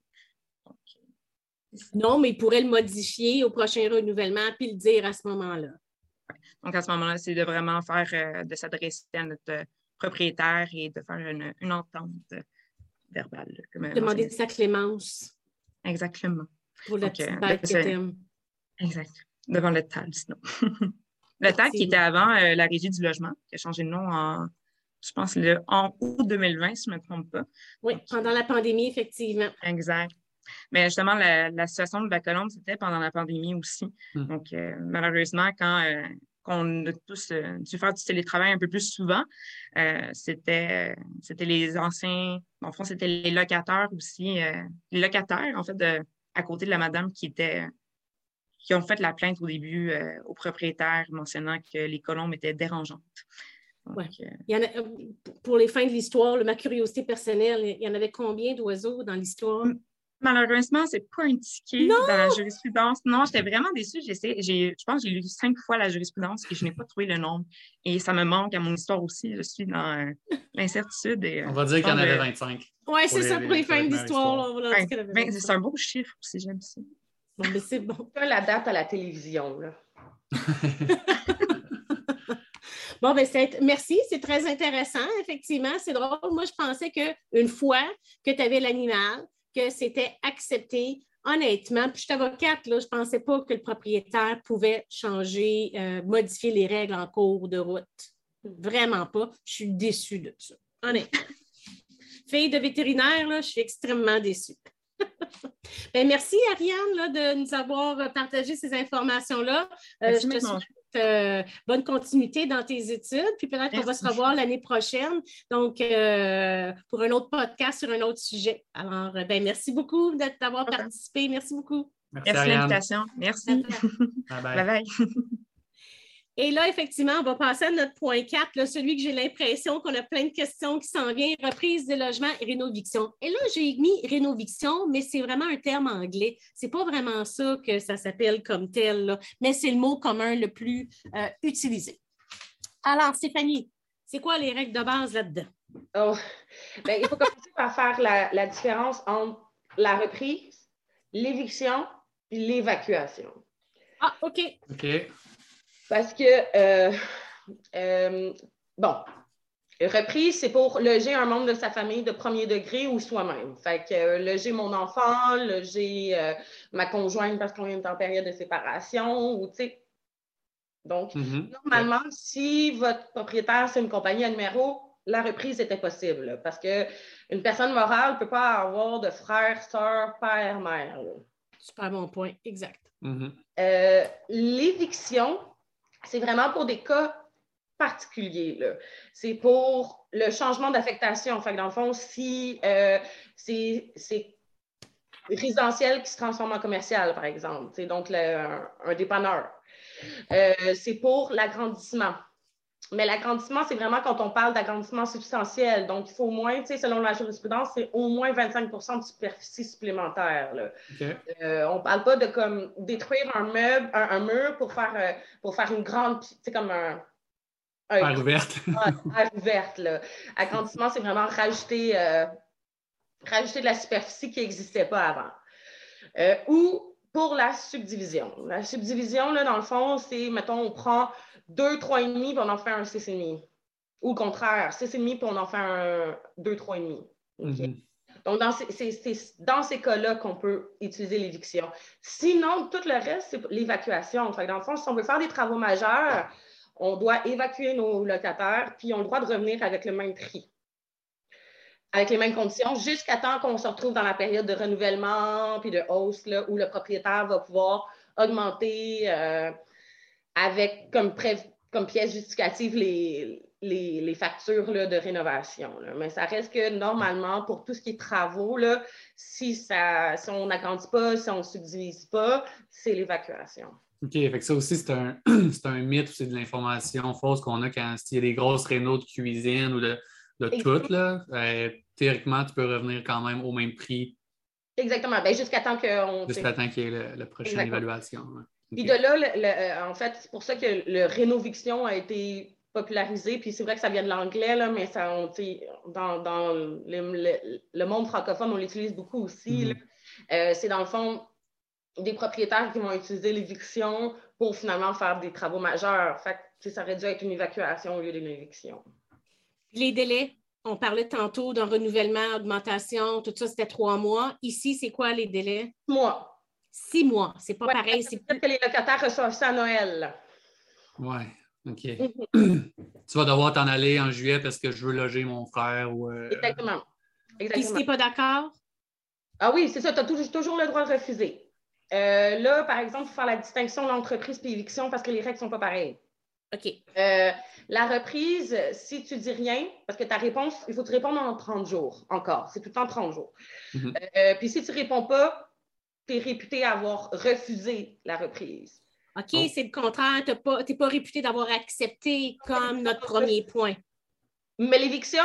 non, mais il pourrait le modifier au prochain renouvellement puis le dire à ce moment-là. Donc, à ce moment-là, c'est de vraiment faire, euh, de s'adresser à notre propriétaire et de faire une, entente verbale. Demander sa clémence. Exactement. Pour le petit euh, Exact. Devant le TAL, sinon. le TAL qui était avant euh, la régie du logement, qui a changé de nom en, je pense, le, en août 2020, si je ne me trompe pas. Oui, pendant la pandémie, effectivement. Exact. Mais justement, la, situation de la Colombe, c'était pendant la pandémie aussi. Hmm. Donc, euh, malheureusement, quand, qu'on a tous euh, dû faire du télétravail un peu plus souvent. Euh, c'était, c'était les anciens, en fond, c'était les locataires aussi, euh, les locataires, en fait, de, à côté de la madame qui était qui ont fait la plainte au début au propriétaire mentionnant que les colombes étaient dérangeantes. il y en a, pour les fins de l'histoire, ma curiosité personnelle, il y en avait combien d'oiseaux dans l'histoire? Malheureusement, c'est pas indiqué dans la jurisprudence. Non, j'étais vraiment déçue. je pense que j'ai lu cinq fois la jurisprudence et je n'ai pas trouvé le nombre. Et ça me manque à mon histoire aussi. Je suis dans euh, l'incertitude. Euh, on va dire qu'il y en avait 25. Oui, c'est ça pour les fins d'histoire. c'est un beau chiffre aussi, j'aime ça. Mais c'est bon. la date à la télévision, là. Bon, ben, merci, c'est très intéressant, effectivement. C'est drôle. Moi, je pensais qu'une fois que tu avais l'animal, que c'était accepté. Honnêtement, puis je suis avocate, là, je ne pensais pas que le propriétaire pouvait changer, euh, modifier les règles en cours de route. Vraiment pas. Je suis déçue de ça. Honnêtement. Fille de vétérinaire, là, je suis extrêmement déçue. ben, merci, Ariane, de nous avoir partagé ces informations-là. Euh, euh, bonne continuité dans tes études. Puis peut-être qu'on va se revoir l'année prochaine. Donc, euh, pour un autre podcast sur un autre sujet. Alors, ben, merci beaucoup d'avoir participé. Merci beaucoup. Merci, merci l'invitation. Merci. bye. bye. bye. Et là, effectivement, on va passer à notre point 4, celui que j'ai l'impression qu'on a plein de questions qui s'en viennent, reprise des logements et rénoviction. Et là, j'ai mis rénoviction, mais c'est vraiment un terme anglais. C'est pas vraiment ça que ça s'appelle comme tel, mais c'est le mot commun le plus euh, utilisé. Alors, Stéphanie, c'est quoi les règles de base là-dedans? Oh. Ben, il faut commencer par faire la, la différence entre la reprise, l'éviction et l'évacuation. Ah, OK. OK. Parce que, euh, euh, bon, reprise, c'est pour loger un membre de sa famille de premier degré ou soi-même. Fait que euh, loger mon enfant, loger ma conjointe parce qu'on est en période de séparation ou, tu sais. Donc, mm-hmm. normalement, si votre propriétaire, c'est une compagnie à numéro, la reprise était possible parce qu'une personne morale ne peut pas avoir de frère, soeur, père, mère. Super bon point, exact. Mm-hmm. L'éviction, c'est vraiment pour des cas particuliers. C'est pour le changement d'affectation. Dans le fond, si euh, c'est résidentiel qui se transforme en commercial, par exemple, c'est donc un, dépanneur. Euh, c'est pour l'agrandissement. Mais l'agrandissement, c'est vraiment quand on parle d'agrandissement substantiel. Donc, il faut au moins, selon la jurisprudence, c'est au moins 25% de superficie supplémentaire. Euh, on ne parle pas de comme détruire un meuble, un, mur pour faire, euh, pour faire une grande, c'est comme un. un ouverte. ouverte. Agrandissement, c'est vraiment rajouter, euh, rajouter de la superficie qui n'existait pas avant. ou pour la subdivision. La subdivision, là, dans le fond, c'est, mettons, on prend 2, 3,5 puis on en fait un 6,5. Ou le contraire, 6,5 puis on en fait un 2, 3,5. Mm-hmm. Donc, dans c'est dans ces cas-là qu'on peut utiliser l'éviction. Sinon, tout le reste, c'est l'évacuation. dans le fond, si on veut faire des travaux majeurs, on doit évacuer nos locataires, puis on a le droit de revenir avec le même prix, avec les mêmes conditions, jusqu'à temps qu'on se retrouve dans la période de renouvellement puis de hausse, là, où le propriétaire va pouvoir augmenter euh, avec comme, comme pièce justificative les, factures de rénovation. Mais ça reste que normalement, pour tout ce qui est travaux, si, ça, si on n'agrandit pas, si on ne subdivise pas, c'est l'évacuation. OK, fait ça aussi, c'est un, un mythe c'est de l'information fausse qu'on a quand il y a des grosses rénaux de cuisine ou de, de tout. Là. Euh, théoriquement, tu peux revenir quand même au même prix. Exactement. Ben, jusqu'à temps qu'on. Jusqu'à temps qu'il y ait la prochaine évaluation. Puis de là, euh, en fait, c'est pour ça que le rénoviction a été popularisé. Puis c'est vrai que ça vient de l'anglais, mais ça, dans, dans le, monde francophone, on l'utilise beaucoup aussi. Mm-hmm. Euh, c'est dans le fond des propriétaires qui vont utiliser l'éviction pour finalement faire des travaux majeurs. Fait que ça aurait dû être une évacuation au lieu d'une éviction. Les délais, on parlait tantôt d'un renouvellement, augmentation, tout ça, c'était trois mois. Ici, c'est quoi les délais? Six mois. Six mois, c'est pas pareil. C'est peut-être que les locataires reçoivent ça à Noël. Oui, OK. Mhm. tu vas devoir t'en aller en juillet parce que je veux loger mon frère. Ou, euh, Exactement. Exactement. si tu n'es pas d'accord? Ah oui, c'est ça, tu as toujours, le droit de refuser. Euh, là, par exemple, il faut faire la distinction de l'entreprise et l'éviction parce que les règles ne sont pas pareilles. OK. Euh, la reprise, si tu dis rien, parce que ta réponse, il faut te répondre en 30 jours encore. C'est tout le temps 30 jours. Mhm. puis si tu ne réponds pas, tu es réputé avoir refusé la reprise. OK, oh. c'est le contraire. Tu n'es pas, réputé d'avoir accepté comme notre premier point. Mais l'éviction,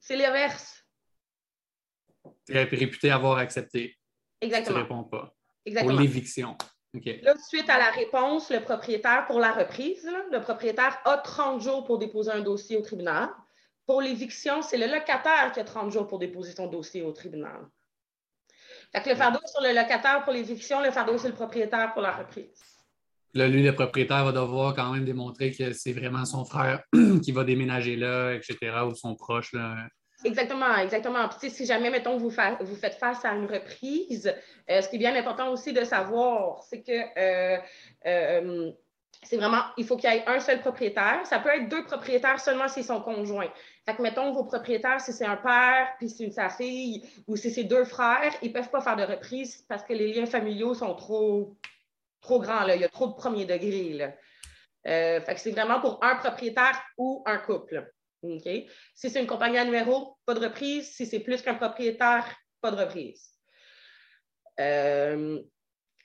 c'est l'inverse. Tu es réputé avoir accepté. Exactement. Tu ne réponds pas. Exactement. Pour l'éviction. Là, suite à la réponse, le propriétaire, pour la reprise, le propriétaire a 30 jours pour déposer un dossier au tribunal. Pour l'éviction, c'est le locataire qui a 30 jours pour déposer son dossier au tribunal. Fait que le fardeau sur le locataire pour l'éviction, le fardeau c'est le propriétaire pour la reprise. Là, lui, le propriétaire va devoir quand même démontrer que c'est vraiment son frère qui va déménager là, etc., ou son proche. Là. Exactement, exactement. Puis, si jamais, mettons, vous, vous faites face à une reprise, euh, ce qui est bien important aussi de savoir, c'est que euh, euh, c'est vraiment, il faut qu'il y ait un seul propriétaire. Ça peut être deux propriétaires seulement si c'est son conjoint. Fait que, mettons, vos propriétaires, si c'est un père, puis c'est sa fille, ou si c'est deux frères, ils ne peuvent pas faire de reprise parce que les liens familiaux sont trop trop grand, là. il y a trop de premier degré. Là. Fait que c'est vraiment pour un propriétaire ou un couple. Si c'est une compagnie à numéro, pas de reprise. Si c'est plus qu'un propriétaire, pas de reprise. Euh,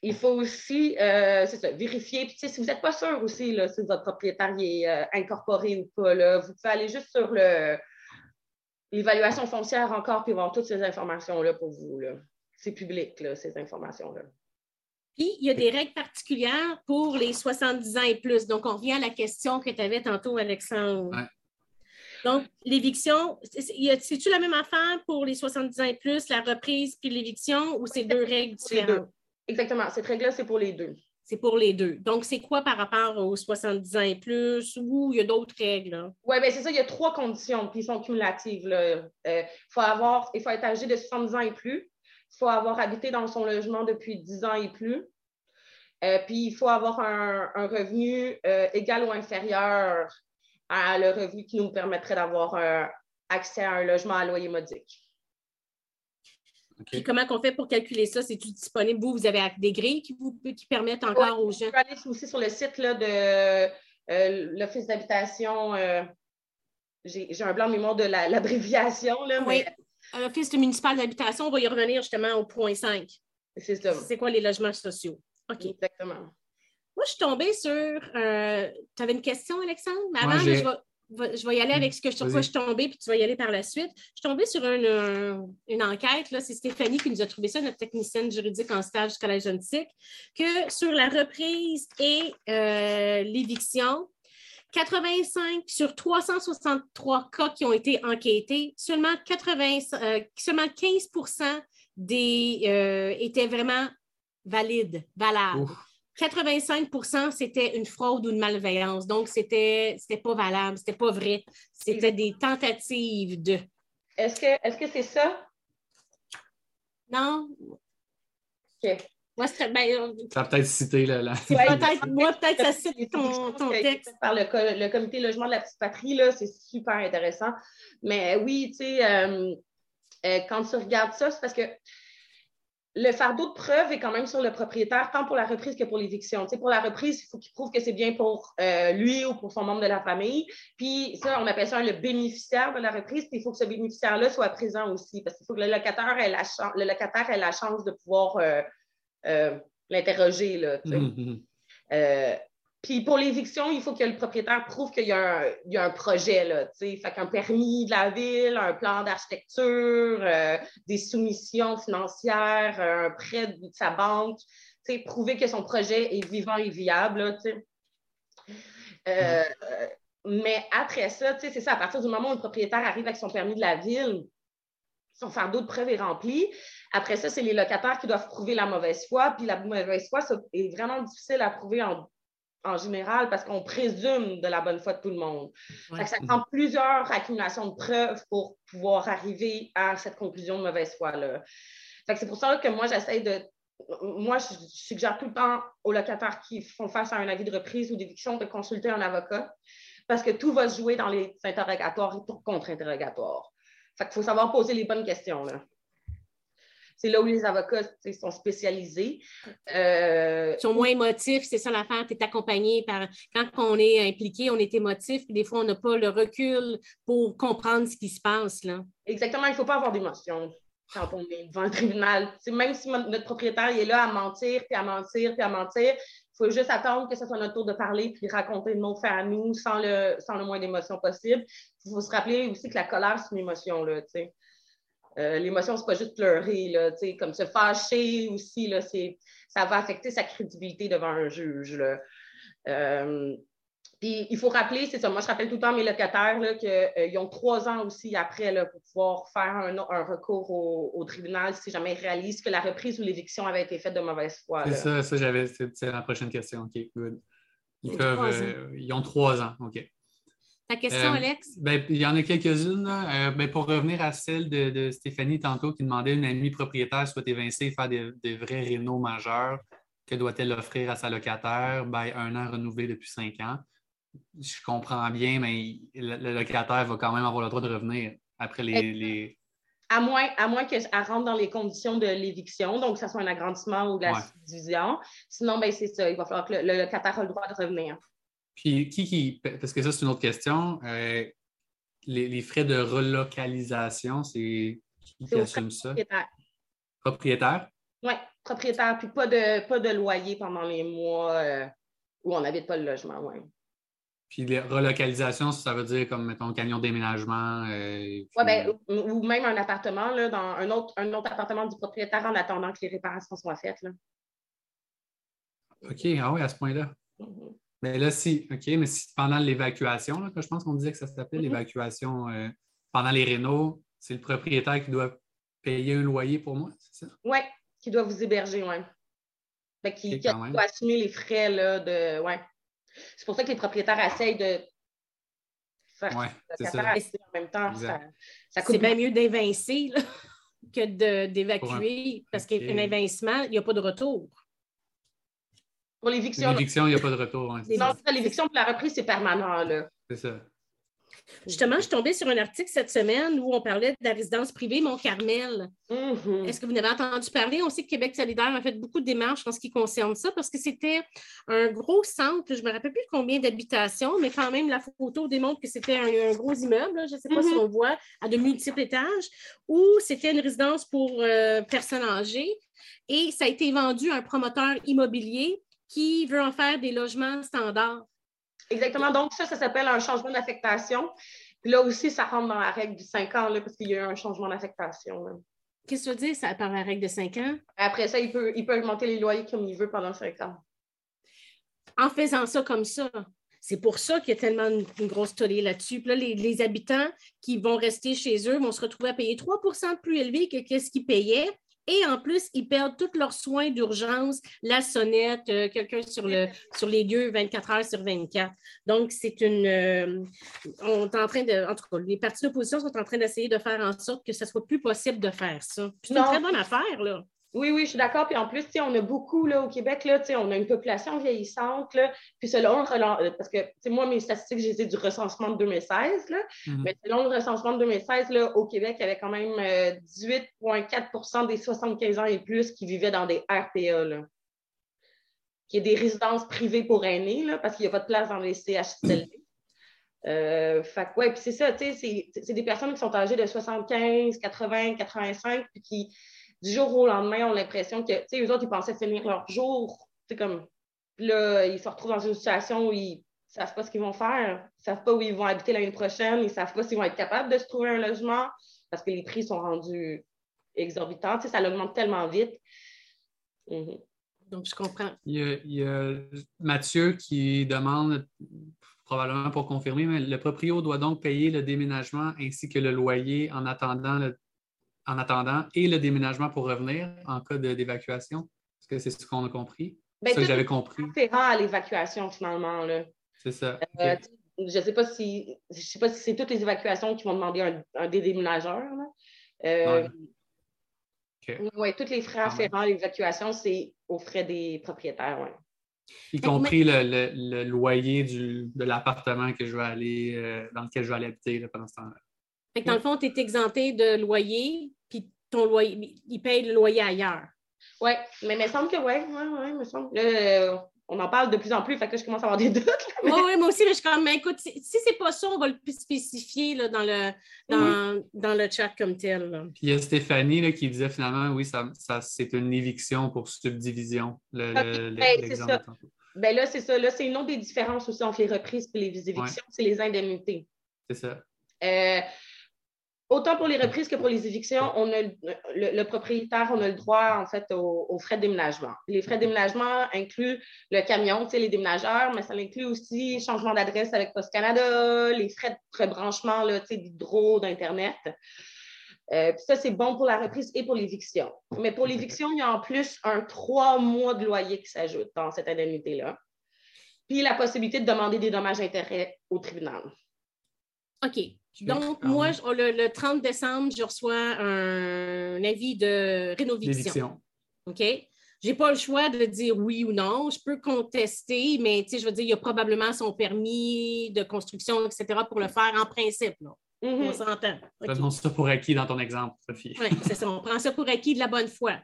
il faut aussi euh, vérifier. si vous n'êtes pas sûr aussi là, si votre propriétaire est incorporé ou pas, là, vous pouvez aller juste sur l'évaluation foncière encore puis voir toutes ces informations-là pour vous. C'est public, là, ces informations-là. Puis, il y a des règles particulières pour les 70 ans et plus. Donc, on revient à la question que tu avais tantôt, Alexandre. Donc, l'éviction, c'est-tu la même affaire pour les 70 ans et plus, la reprise puis l'éviction, ou c'est deux règles différentes? Exactement. Cette règle-là, c'est pour les deux. C'est pour les deux. Donc, c'est quoi par rapport aux 70 ans et plus ou il y a d'autres règles? Oui, bien, c'est ça. Il y a trois conditions, qui sont cumulatives. Il euh, faut avoir, il faut être âgé de 70 ans et plus. Il faut avoir habité dans son logement depuis 10 ans et plus. Euh, puis, il faut avoir un, revenu euh, égal ou inférieur à le revenu qui nous permettrait d'avoir accès à un logement à loyer modique. comment on fait pour calculer ça? C'est tout disponible? Vous, vous avez des grilles qui, vous, qui permettent encore aux gens? Je peux aller aussi sur le site là, de euh, l'Office d'habitation. J'ai un blanc mémoire de l'abréviation. oui l'Office municipal d'habitation, on va y revenir justement au point 5. C'est ça. C'est quoi les logements sociaux? OK. Exactement. Moi, je suis tombée sur. Euh, tu avais une question, Alexandre? Mais avant, je, vais, je, vais, y aller avec ce que, sur quoi je suis tombée, puis tu vas y aller par la suite. Je suis tombée sur une, une enquête. C'est Stéphanie qui nous a trouvé ça, notre technicienne juridique en stage du Collège Jontique, que sur la reprise et euh, l'éviction, 85 sur 363 cas qui ont été enquêtés, seulement, 80, euh, seulement 15% des, euh, étaient vraiment valides, valables. 85% c'était une fraude ou une malveillance. Donc, c'était n'était pas valable, c'était pas vrai. C'était des tentatives de. Est-ce que est-ce que c'est ça? Non. OK. Moi, ben, euh, ça a peut-être cité là. moi, peut-être ça cite ton, texte. Par le, comité logement de la petite patrie, là, c'est super intéressant. Mais oui, tu sais, euh, euh, quand tu regardes ça, c'est parce que le fardeau de preuve est quand même sur le propriétaire, tant pour la reprise que pour l'éviction. pour la reprise, il faut qu'il prouve que c'est bien pour lui ou pour son membre de la famille. Puis ça, on appelle ça le bénéficiaire de la reprise. Puis il faut que ce bénéficiaire-là soit présent aussi, parce qu'il faut que le locataire ait la, le locataire ait la chance de pouvoir euh, l'interroger. Là, mm-hmm. Puis pour l'éviction, il faut que le propriétaire prouve qu'il y, a un projet, là, fait qu'un permis de la ville, un plan d'architecture, euh, des soumissions financières, un prêt de sa banque, prouver que son projet est vivant et viable. Euh, mais après ça, c'est ça, à partir du moment où le propriétaire arrive avec son permis de la ville, son fardeau de preuve est rempli. Après ça, c'est les locataires qui doivent prouver la mauvaise foi. Puis la mauvaise foi, est vraiment difficile à prouver en en général parce qu'on présume de la bonne foi de tout le monde. Ça prend plusieurs accumulations de preuves pour pouvoir arriver à cette conclusion de mauvaise foi-là. C'est pour ça que moi, j'essaie de. Moi, je suggère tout le temps aux locataires qui font face à un avis de reprise ou d'éviction de consulter un avocat parce que tout va se jouer dans les interrogatoires et contre-interrogatoires. Il faut savoir poser les bonnes questions. Là c'est là où les avocats sont spécialisés. Euh, Ils sont moins émotifs, c'est ça l'affaire. Tu es accompagné par. Quand on est impliqué, on est émotif, puis des fois, on n'a pas le recul pour comprendre ce qui se passe. Là. Exactement, il ne faut pas avoir d'émotion quand on est devant le tribunal. même si notre propriétaire est là à mentir, puis à mentir, puis à mentir, il faut juste attendre que ce soit notre tour de parler, puis raconter nos faits à nous sans le, sans le moins d'émotion possible. Il faut se rappeler aussi que la colère, c'est une émotion. Là, euh, l'émotion, ce n'est pas juste pleurer, là, comme se fâcher aussi, là, ça va affecter sa crédibilité devant un juge. Euh, puis il faut rappeler, c'est ça, moi je rappelle tout le temps mes locataires qu'ils euh, ont trois ans aussi après là, pour pouvoir faire un, recours au, tribunal si jamais ils réalisent que la reprise ou l'éviction avait été faite de mauvaise foi. C'est ça, ça j'avais, c'est la prochaine question. OK, good. Ils, peuvent, ils ont trois ans, OK. Ta question, euh, Alex? Ben, il y en a quelques-unes. Euh, ben, pour revenir à celle de, Stéphanie tantôt qui demandait une amie propriétaire souhaite évincer et faire des, vrais rénaux majeurs. Que doit-elle offrir à sa locataire? Ben, un an renouvelé depuis cinq ans. Je comprends bien, mais le, locataire va quand même avoir le droit de revenir après les. À moins, à moins qu'elle rentre dans les conditions de l'éviction, donc que ce soit un agrandissement ou de la subdivision. Sinon, ben, c'est ça. Il va falloir que le, le locataire ait le droit de revenir. Puis, qui, qui, parce que ça, c'est une autre question, euh, les, frais de relocalisation, c'est qui qui assume ça? Propriétaire. Propriétaire? Oui, propriétaire, puis pas de, pas de loyer pendant les mois euh, où on n'habite pas le logement, oui. Puis les relocalisations, ça veut dire comme, mettons, camion déménagement. Euh, oui, ben, ou, même un appartement, là, dans un autre, un autre appartement du propriétaire en attendant que les réparations soient faites. Là. OK, ah oui, à ce point-là. Mm-hmm. Mais là, si, OK, mais si pendant l'évacuation, je pense qu'on disait que ça s'appelait mm-hmm. l'évacuation euh, pendant les rénaux, c'est le propriétaire qui doit payer un loyer pour moi, c'est ça? Oui, qui doit vous héberger, oui. qui, doit assumer les frais là, de. Ouais. C'est pour ça que les propriétaires essayent de faire ouais, ça. en même temps. c'est bien mieux d'évincer que d'évacuer parce qu'un évincement, il n'y a pas de retour. Pour l'éviction. L'éviction, il n'y a pas de retour. Hein, non, l'éviction pour la reprise, c'est permanent. C'est ça. Justement, je suis tombée sur un article cette semaine où on parlait de la résidence privée Mont-Carmel. Mm-hmm. Est-ce que vous n'avez entendu parler? On sait que Québec solidaire a fait beaucoup de démarches en ce qui concerne ça parce que c'était un gros centre, je ne me rappelle plus combien d'habitations, mais quand même, la photo démontre que c'était un, gros immeuble, je ne sais pas si mm-hmm. on voit, à de multiples étages, où c'était une résidence pour euh, personnes âgées et ça a été vendu à un promoteur immobilier qui veut en faire des logements standards. Exactement. Donc, ça, ça s'appelle un changement d'affectation. Puis là aussi, ça rentre dans la règle du 5 ans, là, parce qu'il y a eu un changement d'affectation. Qu'est-ce que tu veux dire, ça, par la règle de 5 ans? Après ça, il peut, il peut augmenter les loyers comme il veut pendant 5 ans. En faisant ça comme ça. C'est pour ça qu'il y a tellement une, grosse tollée là-dessus. Là, les, les, habitants qui vont rester chez eux vont se retrouver à payer 3 de plus élevé que ce qu'ils payaient et en plus, ils perdent tous leurs soins d'urgence, la sonnette, euh, quelqu'un sur, le, sur les lieux 24 heures sur 24. Donc, c'est une. Euh, on est en train de. En tout cas, les partis d'opposition sont en train d'essayer de faire en sorte que ce soit plus possible de faire ça. C'est une très bonne affaire, là. Oui, oui, je suis d'accord. Puis en plus, on a beaucoup là, au Québec, là, on a une population vieillissante. Là, puis selon le parce que moi, mes statistiques, j'ai du recensement de 2016. Là, mhm. Mais selon le recensement de 2016, là, au Québec, il y avait quand même 18,4% euh, des 75 ans et plus qui vivaient dans des RPA. Là, qui est des résidences privées pour aînés, là, parce qu'il n'y a pas de place dans les CHSLD. Euh, fait ouais, puis c'est ça, tu sais, c'est des personnes qui sont âgées de 75, 80, 85, puis qui du jour au lendemain, ont l'impression que, tu sais, eux autres, ils pensaient finir leur jour. C'est comme, là, ils se retrouvent dans une situation où ils ne savent pas ce qu'ils vont faire, ils ne savent pas où ils vont habiter l'année prochaine, ils ne savent pas s'ils vont être capables de se trouver un logement parce que les prix sont rendus exorbitants. ça augmente tellement vite. Mhm. Donc, je comprends. Il y, a, Mathieu qui demande, probablement pour confirmer, mais le proprio doit donc payer le déménagement ainsi que le loyer en attendant, en attendant et le déménagement pour revenir en cas d'évacuation? Est-ce que c'est ce qu'on a compris? Ben, c'est ça que j'avais compris. C'est à l'évacuation, finalement. C'est ça. Euh, je ne sais pas si je sais pas si c'est toutes les évacuations qui vont demander un, un déménageur. Euh, oui, tous les frais afférents à l'évacuation, c'est aux frais des propriétaires. Y compris le, loyer de l'appartement que je vais aller, euh, dans lequel je vais aller habiter pendant ce temps-là. Dans le fond, tu es exempté de loyer, puis ton loyer, il paye le loyer ailleurs. Oui, mais il me semble que oui, oui, oui, me semble on en parle de plus en plus, fait que je commence à avoir des doutes. Oui, moi aussi, mais je suis comme, écoute, si, si c'est pas ça, on va le spécifier là, dans, le, dans, le chat comme tel. Puis il y a Stéphanie là, qui disait finalement, oui, ça, ça c'est une éviction pour subdivision. Le, ben, ça. Ben là, c'est ça. Là, c'est une autre des différences aussi entre les reprises et les évictions, c'est les indemnités. C'est ça. Euh, Autant pour les reprises que pour les évictions, on a le, propriétaire, on a le droit en fait aux, frais de déménagement. Les frais de déménagement incluent le camion, tu sais, les déménageurs, mais ça inclut aussi changement d'adresse avec Post Canada, les frais de rebranchement, tu sais, d'hydro, d'Internet. Euh, ça, c'est bon pour la reprise et pour l'éviction. Mais pour l'éviction, il y a en plus un trois mois de loyer qui s'ajoute dans cette indemnité-là. Puis la possibilité de demander des dommages d'intérêt au tribunal. OK. Donc, moi, le, 30 décembre, je reçois un, avis de rénoviction. OK? Je n'ai pas le choix de dire oui ou non. Je peux contester, mais je veux dire, il y a probablement son permis de construction, etc., pour le faire en principe. Là. Mm-hmm. On s'entend. Prenons ça pour acquis dans ton exemple, Sophie. Oui, c'est ça. On prend ça pour acquis de la bonne foi.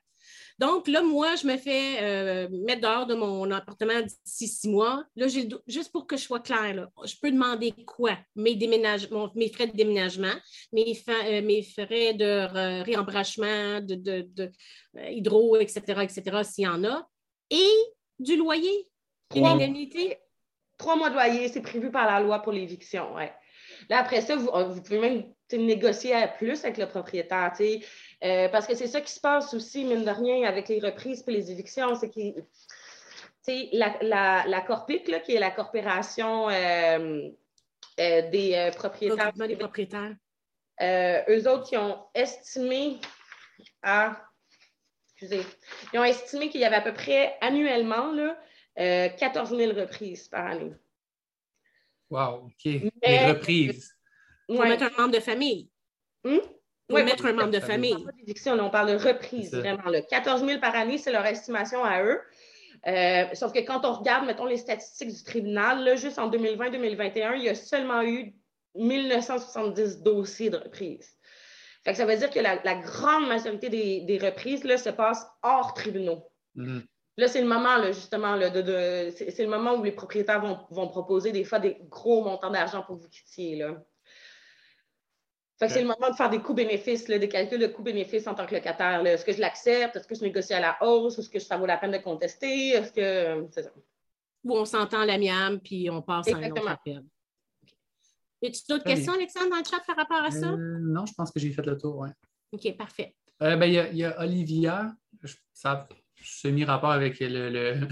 Donc, là, moi, je me fais euh, mettre dehors de mon appartement d'ici six mois. Là, juste pour que je sois claire, je peux demander quoi? Mes, mes frais de déménagement, mes, euh, mes frais de réembrachement, de, de, euh, hydro, etc., etc., s'il y en a, et du loyer, une indemnité? Trois mois de loyer, c'est prévu par la loi pour l'éviction, ouais. Là, après ça, vous, vous pouvez même négocier à plus avec le propriétaire. Euh, parce que c'est ça qui se passe aussi, mine de rien, avec les reprises et les évictions, c'est que la, la, la Corpic, là, qui est la corporation euh, euh, des propriétaires. des propriétaires. eux autres, qui ont estimé à. Excusez. Ils ont estimé qu'il y avait à peu près annuellement là, 14 000 reprises par année. Wow, OK. les reprises. Pour mettre un membre de famille. Hmm? Oui, mettre un membre de famille. On parle de reprise, vraiment. Là. 14 000 par année, c'est leur estimation à eux. Euh, sauf que quand on regarde, mettons, les statistiques du tribunal, là, juste en 2020-2021, il y a seulement eu 1970 dossiers de reprise. Fait que ça veut dire que la, grande majorité des, reprises là, se passent hors tribunaux. Mm-hmm. Là, c'est le moment, là, justement, là, de, c'est le moment où les propriétaires vont, vont, proposer des fois des gros montants d'argent pour vous quitter. Là c'est le moment de faire des coûts-bénéfices, des calculs de coûts-bénéfices en tant que locataire. Est-ce que je l'accepte? Est-ce que je négocie à la hausse? Est-ce que ça vaut la peine de contester? Est-ce que. C'est ça. Ou on s'entend à l'amiable puis on passe à un autre appel. Y a-tu d'autres questions, Alexandre, dans le chat par rapport à ça? Euh, non, je pense que j'ai fait le tour, oui. OK, parfait. Euh, ben, il y, a Olivia, ça semi-rapport avec le,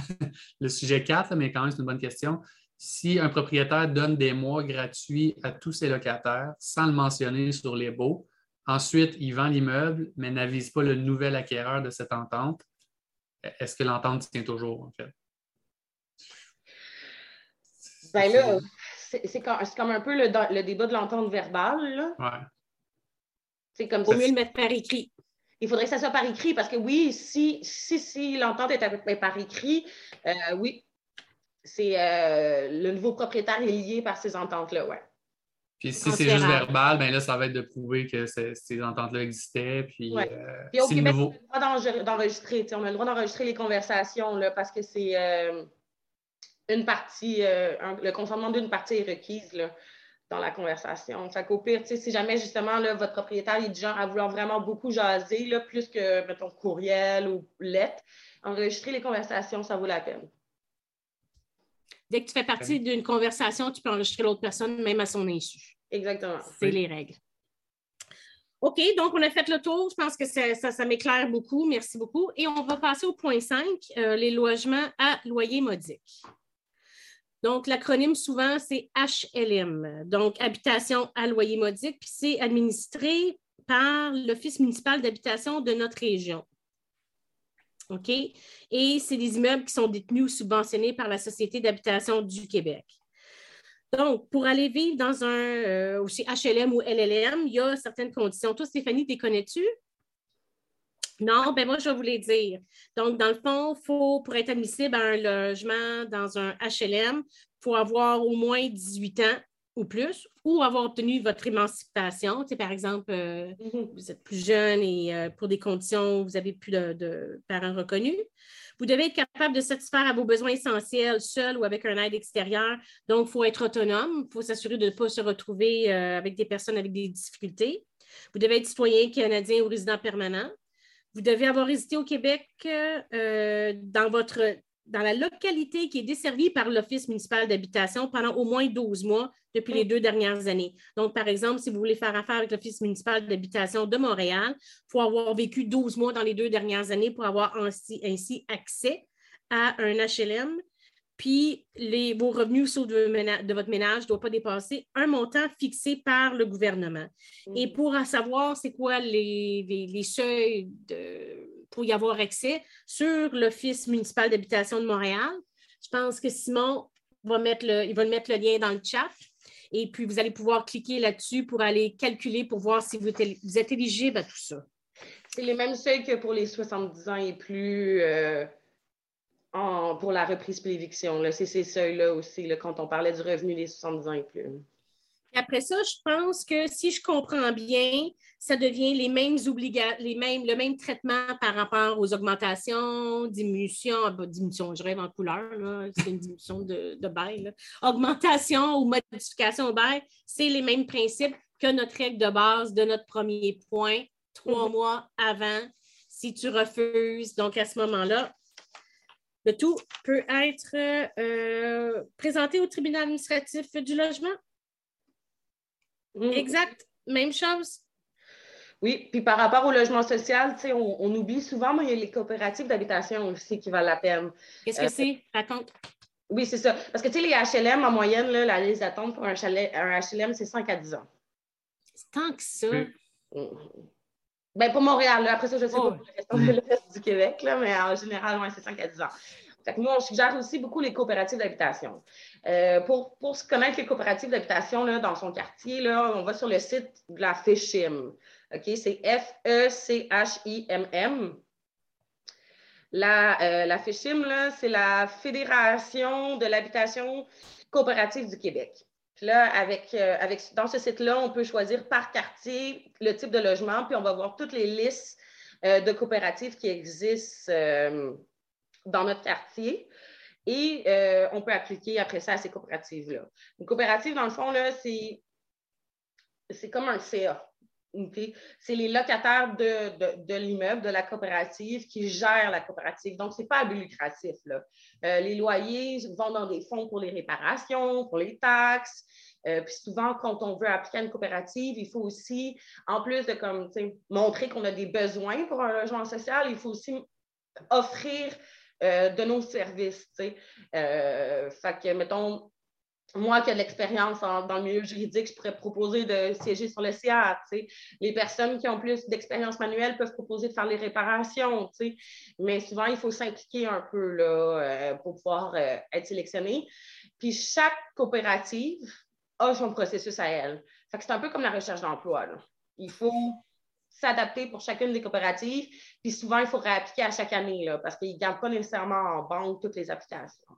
le, sujet 4, mais quand même, c'est une bonne question si un propriétaire donne des mois gratuits à tous ses locataires sans le mentionner sur les baux, ensuite il vend l'immeuble, mais n'avise pas le nouvel acquéreur de cette entente, est-ce que l'entente tient toujours, en fait? Ben là, c'est comme un peu le, débat de l'entente verbale. Ouais. C'est comme ça. mieux le mettre par écrit. Il faudrait que ça soit par écrit parce que oui, si, si, si l'entente est par écrit, euh, oui, c'est euh, le nouveau propriétaire est lié par ces ententes-là, ouais. Puis si c'est juste verbal, ben là, ça va être de prouver que ces ententes-là existaient. Puis, ouais. Euh, puis au Québec, nouveau... on a le droit d'enregistrer. On a le droit d'enregistrer les conversations là, parce que c'est euh, une partie, le consentement d'une partie est requise là, dans la conversation. Fait qu'au pire, si jamais justement là, votre propriétaire est du genre à vouloir vraiment beaucoup jaser, là, plus que, mettons, courriel ou lettre, enregistrer les conversations, ça vaut la peine. Dès que tu fais partie d'une conversation, tu peux enregistrer l'autre personne, même à son insu. Exactement. C'est les règles. OK, donc on a fait le tour. Je pense que ça, ça, m'éclaire beaucoup. Merci beaucoup. Et on va passer au point 5, euh, les logements à loyer modique. Donc, l'acronyme souvent, c'est HLM, donc habitation à loyer modique, puis c'est administré par l'Office municipal d'habitation de notre région. OK? Et c'est des immeubles qui sont détenus ou subventionnés par la Société d'habitation du Québec. Donc, pour aller vivre dans un euh, aussi HLM ou LLM, il y a certaines conditions. Toi, Stéphanie, tu connais-tu? Non, ben moi, je vais vous les dire. Donc, dans le fond, faut, pour être admissible à un logement dans un HLM, il faut avoir au moins 18 ans ou plus, ou avoir obtenu votre émancipation. Tu par exemple, euh, mm-hmm. vous êtes plus jeune et euh, pour des conditions, vous avez plus de, parents reconnus. Vous devez être capable de satisfaire à vos besoins essentiels seul ou avec un aide extérieure. Donc, il faut être autonome. Il faut s'assurer de ne pas se retrouver euh, avec des personnes avec des difficultés. Vous devez être citoyen canadien ou résident permanent. Vous devez avoir résidé au Québec dans votre dans la localité qui est desservie par l'Office municipal d'habitation pendant au moins 12 mois depuis les mm. deux dernières années. Donc, par exemple, si vous voulez faire affaire avec l'Office municipal d'habitation de Montréal, il faut avoir vécu 12 mois dans les deux dernières années pour avoir ainsi, accès à un HLM. Puis, les, vos revenus de, de votre ménage ne doivent pas dépasser un montant fixé par le gouvernement. Mm. Et pour savoir c'est quoi les, les, les seuils de, pour y avoir accès sur l'Office municipal d'habitation de Montréal. Je pense que Simon va mettre le, il va mettre le lien dans le chat. Et puis, vous allez pouvoir cliquer là-dessus pour aller calculer pour voir si vous, êtes éligible à tout ça. C'est les mêmes seuils que pour les 70 ans et plus euh, pour la reprise et l'éviction. C'est ces seuils-là aussi, quand on parlait du revenu des 70 ans et plus. Et après ça, je pense que si je comprends bien, ça devient les mêmes les mêmes, le même traitement par rapport aux augmentations, diminutions, ah, diminution, je rêve en couleur, c'est une diminution de, de bail. Augmentation ou modification au bail, c'est les mêmes principes que notre règle de base de notre premier point, trois mm-hmm. mois avant, si tu refuses. Donc, à ce moment-là, le tout peut être euh, présenté au tribunal administratif du logement? Mm. Exact. Même chose. Oui, puis par rapport au logement social, on, on oublie souvent, mais il y a les coopératives d'habitation aussi qui valent la peine. Qu'est-ce que euh, c'est? Raconte. Oui, c'est ça. Parce que tu sais, les HLM, en moyenne, là, la liste d'attente pour un, un HLM, c'est 5 à 10 ans. C'est tant que ça. Mm. Ben, pour Montréal, après ça, je sais pas pour le reste, du Québec, là, mais en général, ouais, c'est 5 à 10 ans. Fait que nous, on suggère aussi beaucoup les coopératives d'habitation. Euh, pour, pour se connaître les coopératives d'habitation dans son quartier, là, on va sur le site de la FECHIM. C'est F-E-C-H-I-M-M. La, euh, la FECHIM, c'est la Fédération de l'habitation coopérative du Québec. Là, avec, euh, avec, dans ce site-là, on peut choisir par quartier le type de logement, puis on va voir toutes les listes de coopératives qui existent dans notre quartier. Et euh, on peut appliquer après ça à ces coopératives-là. Une coopérative, dans le fond, c'est comme un CA. C'est les locataires de, l'immeuble, de la coopérative qui gèrent la coopérative. Donc, ce n'est pas à but lucratif. Là. Euh, les loyers vont dans des fonds pour les réparations, pour les taxes. Euh, puis souvent, quand on veut appliquer à une coopérative, il faut aussi, en plus de comme, montrer qu'on a des besoins pour un logement social, il faut aussi offrir euh, de nos services. Fait que, mettons, moi qui ai de l'expérience dans le milieu juridique, je pourrais proposer de siéger sur le CA. Les personnes qui ont plus d'expérience manuelle peuvent proposer de faire les réparations. Mais souvent, il faut s'impliquer un peu là, euh, pour pouvoir être sélectionné. Puis chaque coopérative a son processus à elle. c'est un peu comme la recherche d'emploi. Il faut s'adapter pour chacune des coopératives. Puis souvent, il faut réappliquer à chaque année parce qu'ils ne gardent pas nécessairement en banque toutes les applications.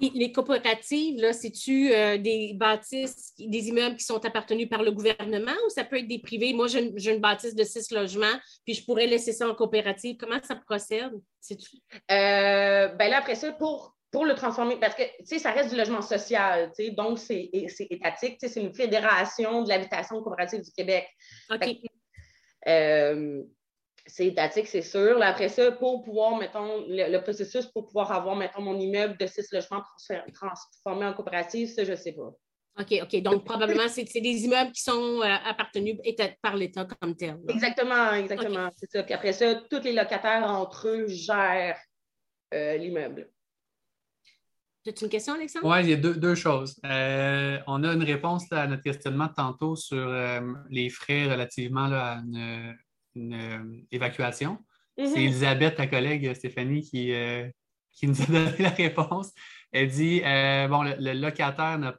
Les coopératives, là, c'est-tu euh, des bâtisses, des immeubles qui sont appartenus par le gouvernement ou ça peut être des privés? Moi, j'ai une, bâtisse de six logements, puis je pourrais laisser ça en coopérative. Comment ça procède? Euh, ben là, après ça, pour, pour le transformer, parce que, tu sais, ça reste du logement social, tu sais, donc c'est étatique, tu sais, c'est une fédération de l'habitation coopérative du Québec. OK. Euh, c'est étatique, c'est sûr. après ça, pour pouvoir, mettons, le, processus pour pouvoir avoir, mettons, mon immeuble de six logements transformé en coopérative, ça, je ne sais pas. OK, OK. Donc, probablement, c'est des immeubles qui sont euh, appartenus par l'État comme tel. Exactement, exactement. C'est ça. Puis après ça, tous les locataires entre eux gèrent euh, l'immeuble. Tu as une question, Alexandre? Oui, il y a deux, choses. Euh, on a une réponse à notre questionnement tantôt sur les frais relativement à une, évacuation. C'est mm-hmm. Elisabeth, ta collègue Stéphanie, qui, qui nous a donné la réponse. Elle dit bon, le locataire n'a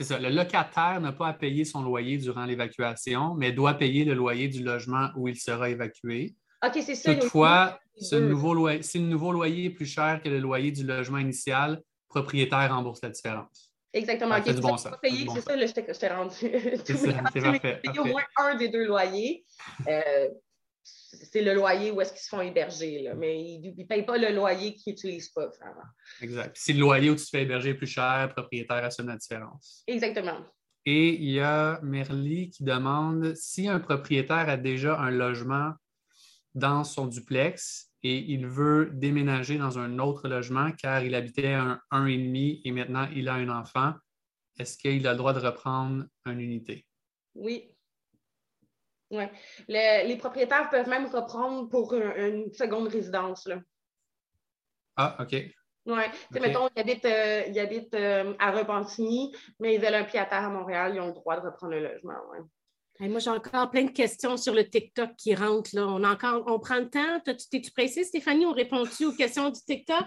c'est ça. Le locataire n'a pas à payer son loyer durant l'évacuation, mais doit payer le loyer du logement où il sera évacué. OK, c'est ça. Toutefois, si le nouveau, loyer, si le nouveau loyer est plus cher que le loyer du logement initial, le propriétaire rembourse la différence. Exactement. C'est bon ça. C'est ça, je t'ai rendu. C'est parfait. au moins un des deux loyers. Euh, c'est le loyer où est-ce qu'ils se font héberger, mais ils ne payent pas le loyer qu'ils n'utilisent pas, vraiment. Exact. si le loyer où tu te fais héberger est plus cher, le propriétaire assume la différence. Exactement. Et il y a Merly qui demande si un propriétaire a déjà un logement dans son duplex et il veut déménager dans un autre logement car il habitait un 1,5 et maintenant il a un enfant, est-ce qu'il a le droit de reprendre une unité? Oui. Oui. les propriétaires peuvent même reprendre pour une, seconde résidence. Là. Ah, OK. Oui. Mettons, ils habitent, euh, euh, à Repentigny, mais ils veulent un pied à terre à Montréal, ils ont le droit de reprendre le logement. Ouais moi, j'ai encore plein de questions sur le TikTok qui rentrent. Là. On, encore, on prend le temps. T'es-tu pressée, Stéphanie? On répond-tu aux questions du TikTok?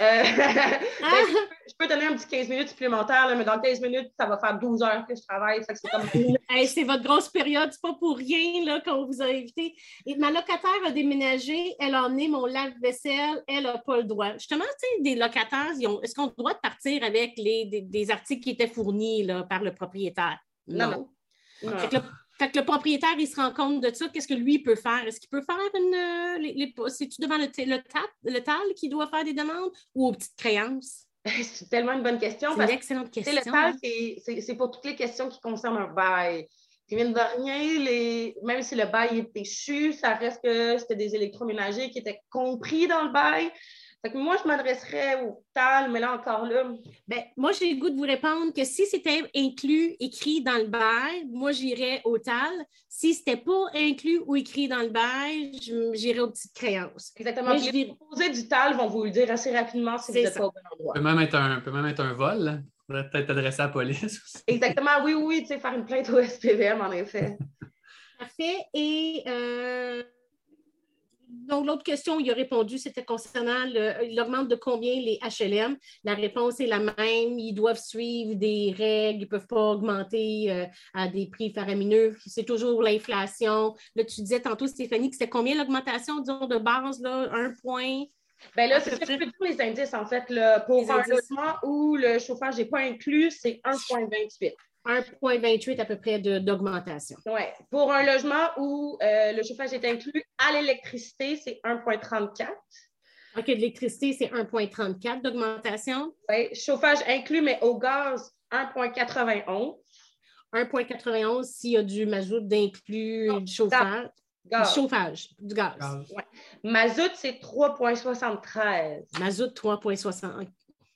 Euh, ben, ah! je, peux, donner un petit 15 minutes supplémentaires, mais dans 15 minutes, ça va faire 12 heures que je travaille. c'est votre grosse période. C'est pas pour rien là, qu'on vous a invité. Et ma locataire a déménagé. Elle a emmené mon lave-vaisselle. Elle n'a pas le droit. Justement, des locataires, est-ce qu'on a le droit de partir avec les, des, articles qui étaient fournis là, par le propriétaire? Non. non. Fait que le propriétaire, il se rend compte de ça. Qu'est-ce que lui peut faire? Est-ce qu'il peut faire une. Euh, c'est-tu devant le, le, le TAL qui doit faire des demandes ou aux petites créances? C'est tellement une bonne question. C'est une excellente question. Le TAL, c'est pour toutes les questions qui concernent un bail. Puis mine de rien, les... même si le bail est péchu, ça reste que c'était des électroménagers qui étaient compris dans le bail moi, je m'adresserais au TAL, mais là encore là. Ben, moi, j'ai le goût de vous répondre que si c'était inclus, écrit dans le bail, moi, j'irais au TAL. Si c'était pas inclus ou écrit dans le bail, j'irais aux petites créances. Exactement. les proposés du TAL vont vous le dire assez rapidement si vous n'êtes pas au bon endroit. Ça peut même être un, peut même être un vol. peut-être t'adresser à la police aussi. Exactement. Oui, oui, tu sais, faire une plainte au SPVM, en effet. Parfait. Et. Euh donc, l'autre question, il a répondu, c'était concernant il augmente de combien les HLM. La réponse est la même. Ils doivent suivre des règles. Ils ne peuvent pas augmenter euh, à des prix faramineux. C'est toujours l'inflation. Là, tu disais tantôt, Stéphanie, que c'était combien l'augmentation, disons, de base, là, un point? Bien là, c'est plutôt les indices, en fait. Là, pour un logement où le chauffage n'est pas inclus, c'est 1,28. 1,28 à peu près d'augmentation. Oui. Pour un logement où euh, le chauffage est inclus à l'électricité, c'est 1,34. OK, l'électricité, c'est 1,34 d'augmentation. Oui. Chauffage inclus, mais au gaz, 1,91. 1,91 s'il y a du mazout d'inclus du chauffage. Du chauffage, du gaz. Ouais. Mazout, c'est 3,73. Mazout, 3,60.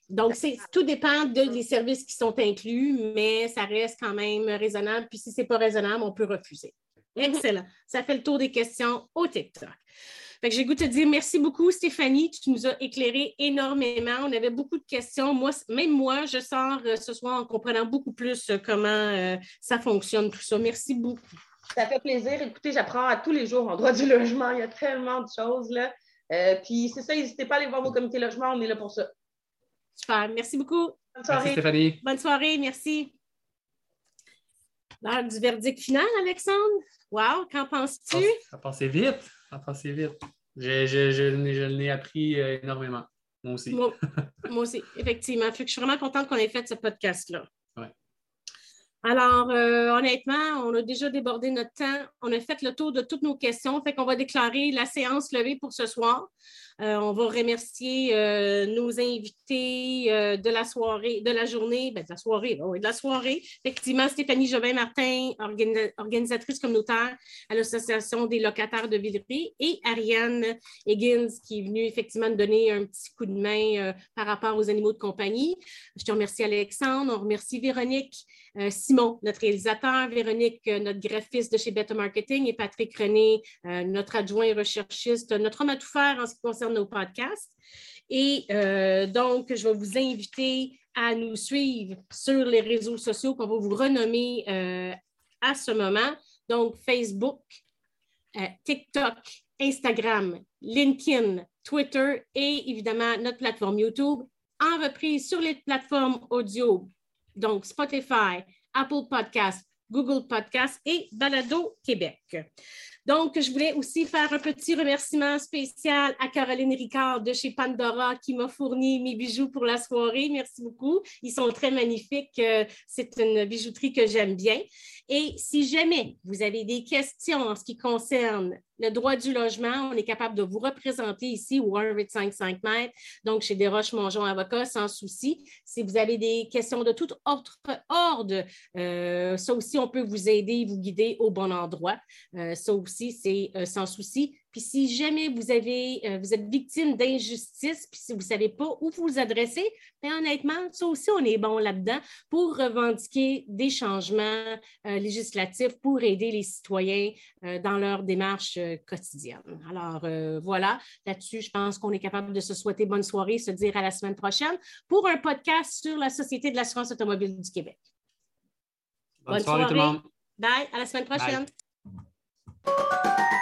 Donc, tout dépend des services qui sont inclus, mais ça reste quand même raisonnable. Puis si ce n'est pas raisonnable, on peut refuser. Excellent. Ça fait le tour des questions au TikTok. Fait j'ai goût de te dire merci beaucoup, Stéphanie. Tu nous as éclairé énormément. On avait beaucoup de questions. Moi, même moi, je sors euh, ce soir en comprenant beaucoup plus euh, comment euh, ça fonctionne, tout ça. Merci beaucoup. Ça fait plaisir. Écoutez, j'apprends à tous les jours en droit du logement. Il y a tellement de choses. là. puis c'est ça, n'hésitez pas à aller voir vos comités logement. On est là pour ça. Super. Merci beaucoup. Bonne soirée. Merci, Stéphanie. Bonne soirée. Merci. L'heure du verdict final, Alexandre. Wow, qu'en penses-tu? Ça passait vite. Ça passait vite. Je, je, je, l'ai appris euh, énormément. Moi aussi. Moi, aussi, effectivement. Fait que je suis vraiment contente qu'on ait fait ce podcast-là. Ouais. Alors, euh, honnêtement, on a déjà débordé notre temps. On a fait le tour de toutes nos questions. Fait qu'on va déclarer la séance levée pour ce soir. Euh, on va remercier euh, nos invités euh, de la soirée, de la journée, ben, de la soirée, oui, de la soirée. Effectivement, Stéphanie Jobin-Martin, organisatrice communautaire à l'Association des locataires de Villeray, et Ariane Higgins, qui est venue effectivement nous donner un petit coup de main par rapport aux animaux de compagnie. Je te remercie, Alexandre. On remercie Véronique. Simon, notre réalisateur, Véronique, notre graphiste de chez Beta Marketing et Patrick René, notre adjoint recherchiste, notre homme à tout faire en ce qui concerne nos podcasts. Et euh, donc, je vais vous inviter à nous suivre sur les réseaux sociaux qu'on va vous renommer euh, à ce moment. Donc, Facebook, euh, TikTok, Instagram, LinkedIn, Twitter et évidemment notre plateforme YouTube en reprise sur les plateformes audio, donc Spotify, Apple Podcasts, Google Podcasts et Balado Québec. Donc, je voulais aussi faire un petit remerciement spécial à Caroline Ricard de chez Pandora qui m'a fourni mes bijoux pour la soirée. Merci beaucoup. Ils sont très magnifiques. Euh, c'est une bijouterie que j'aime bien. Et si jamais vous avez des questions en ce qui concerne le droit du logement, on est capable de vous représenter ici au 1,85 mètres, donc chez Desroches-Mongeon Avocats, sans souci. Si vous avez des questions de tout autre ordre, euh, ça aussi, on peut vous aider, vous guider au bon endroit. Euh, ça aussi, c'est euh, sans souci. Puis si jamais vous, avez, euh, vous êtes victime d'injustice, puis si vous ne savez pas où vous adresser, bien honnêtement, ça aussi, on est bon là-dedans pour revendiquer des changements euh, législatifs pour aider les citoyens euh, dans leur démarche quotidienne. Alors voilà, là-dessus, je pense qu'on est capable de se souhaiter bonne soirée, se dire à la semaine prochaine pour un podcast sur la Société de l'assurance automobile du Québec. Bonne, soirée, tout le monde. Bye, à la semaine prochaine. Bye.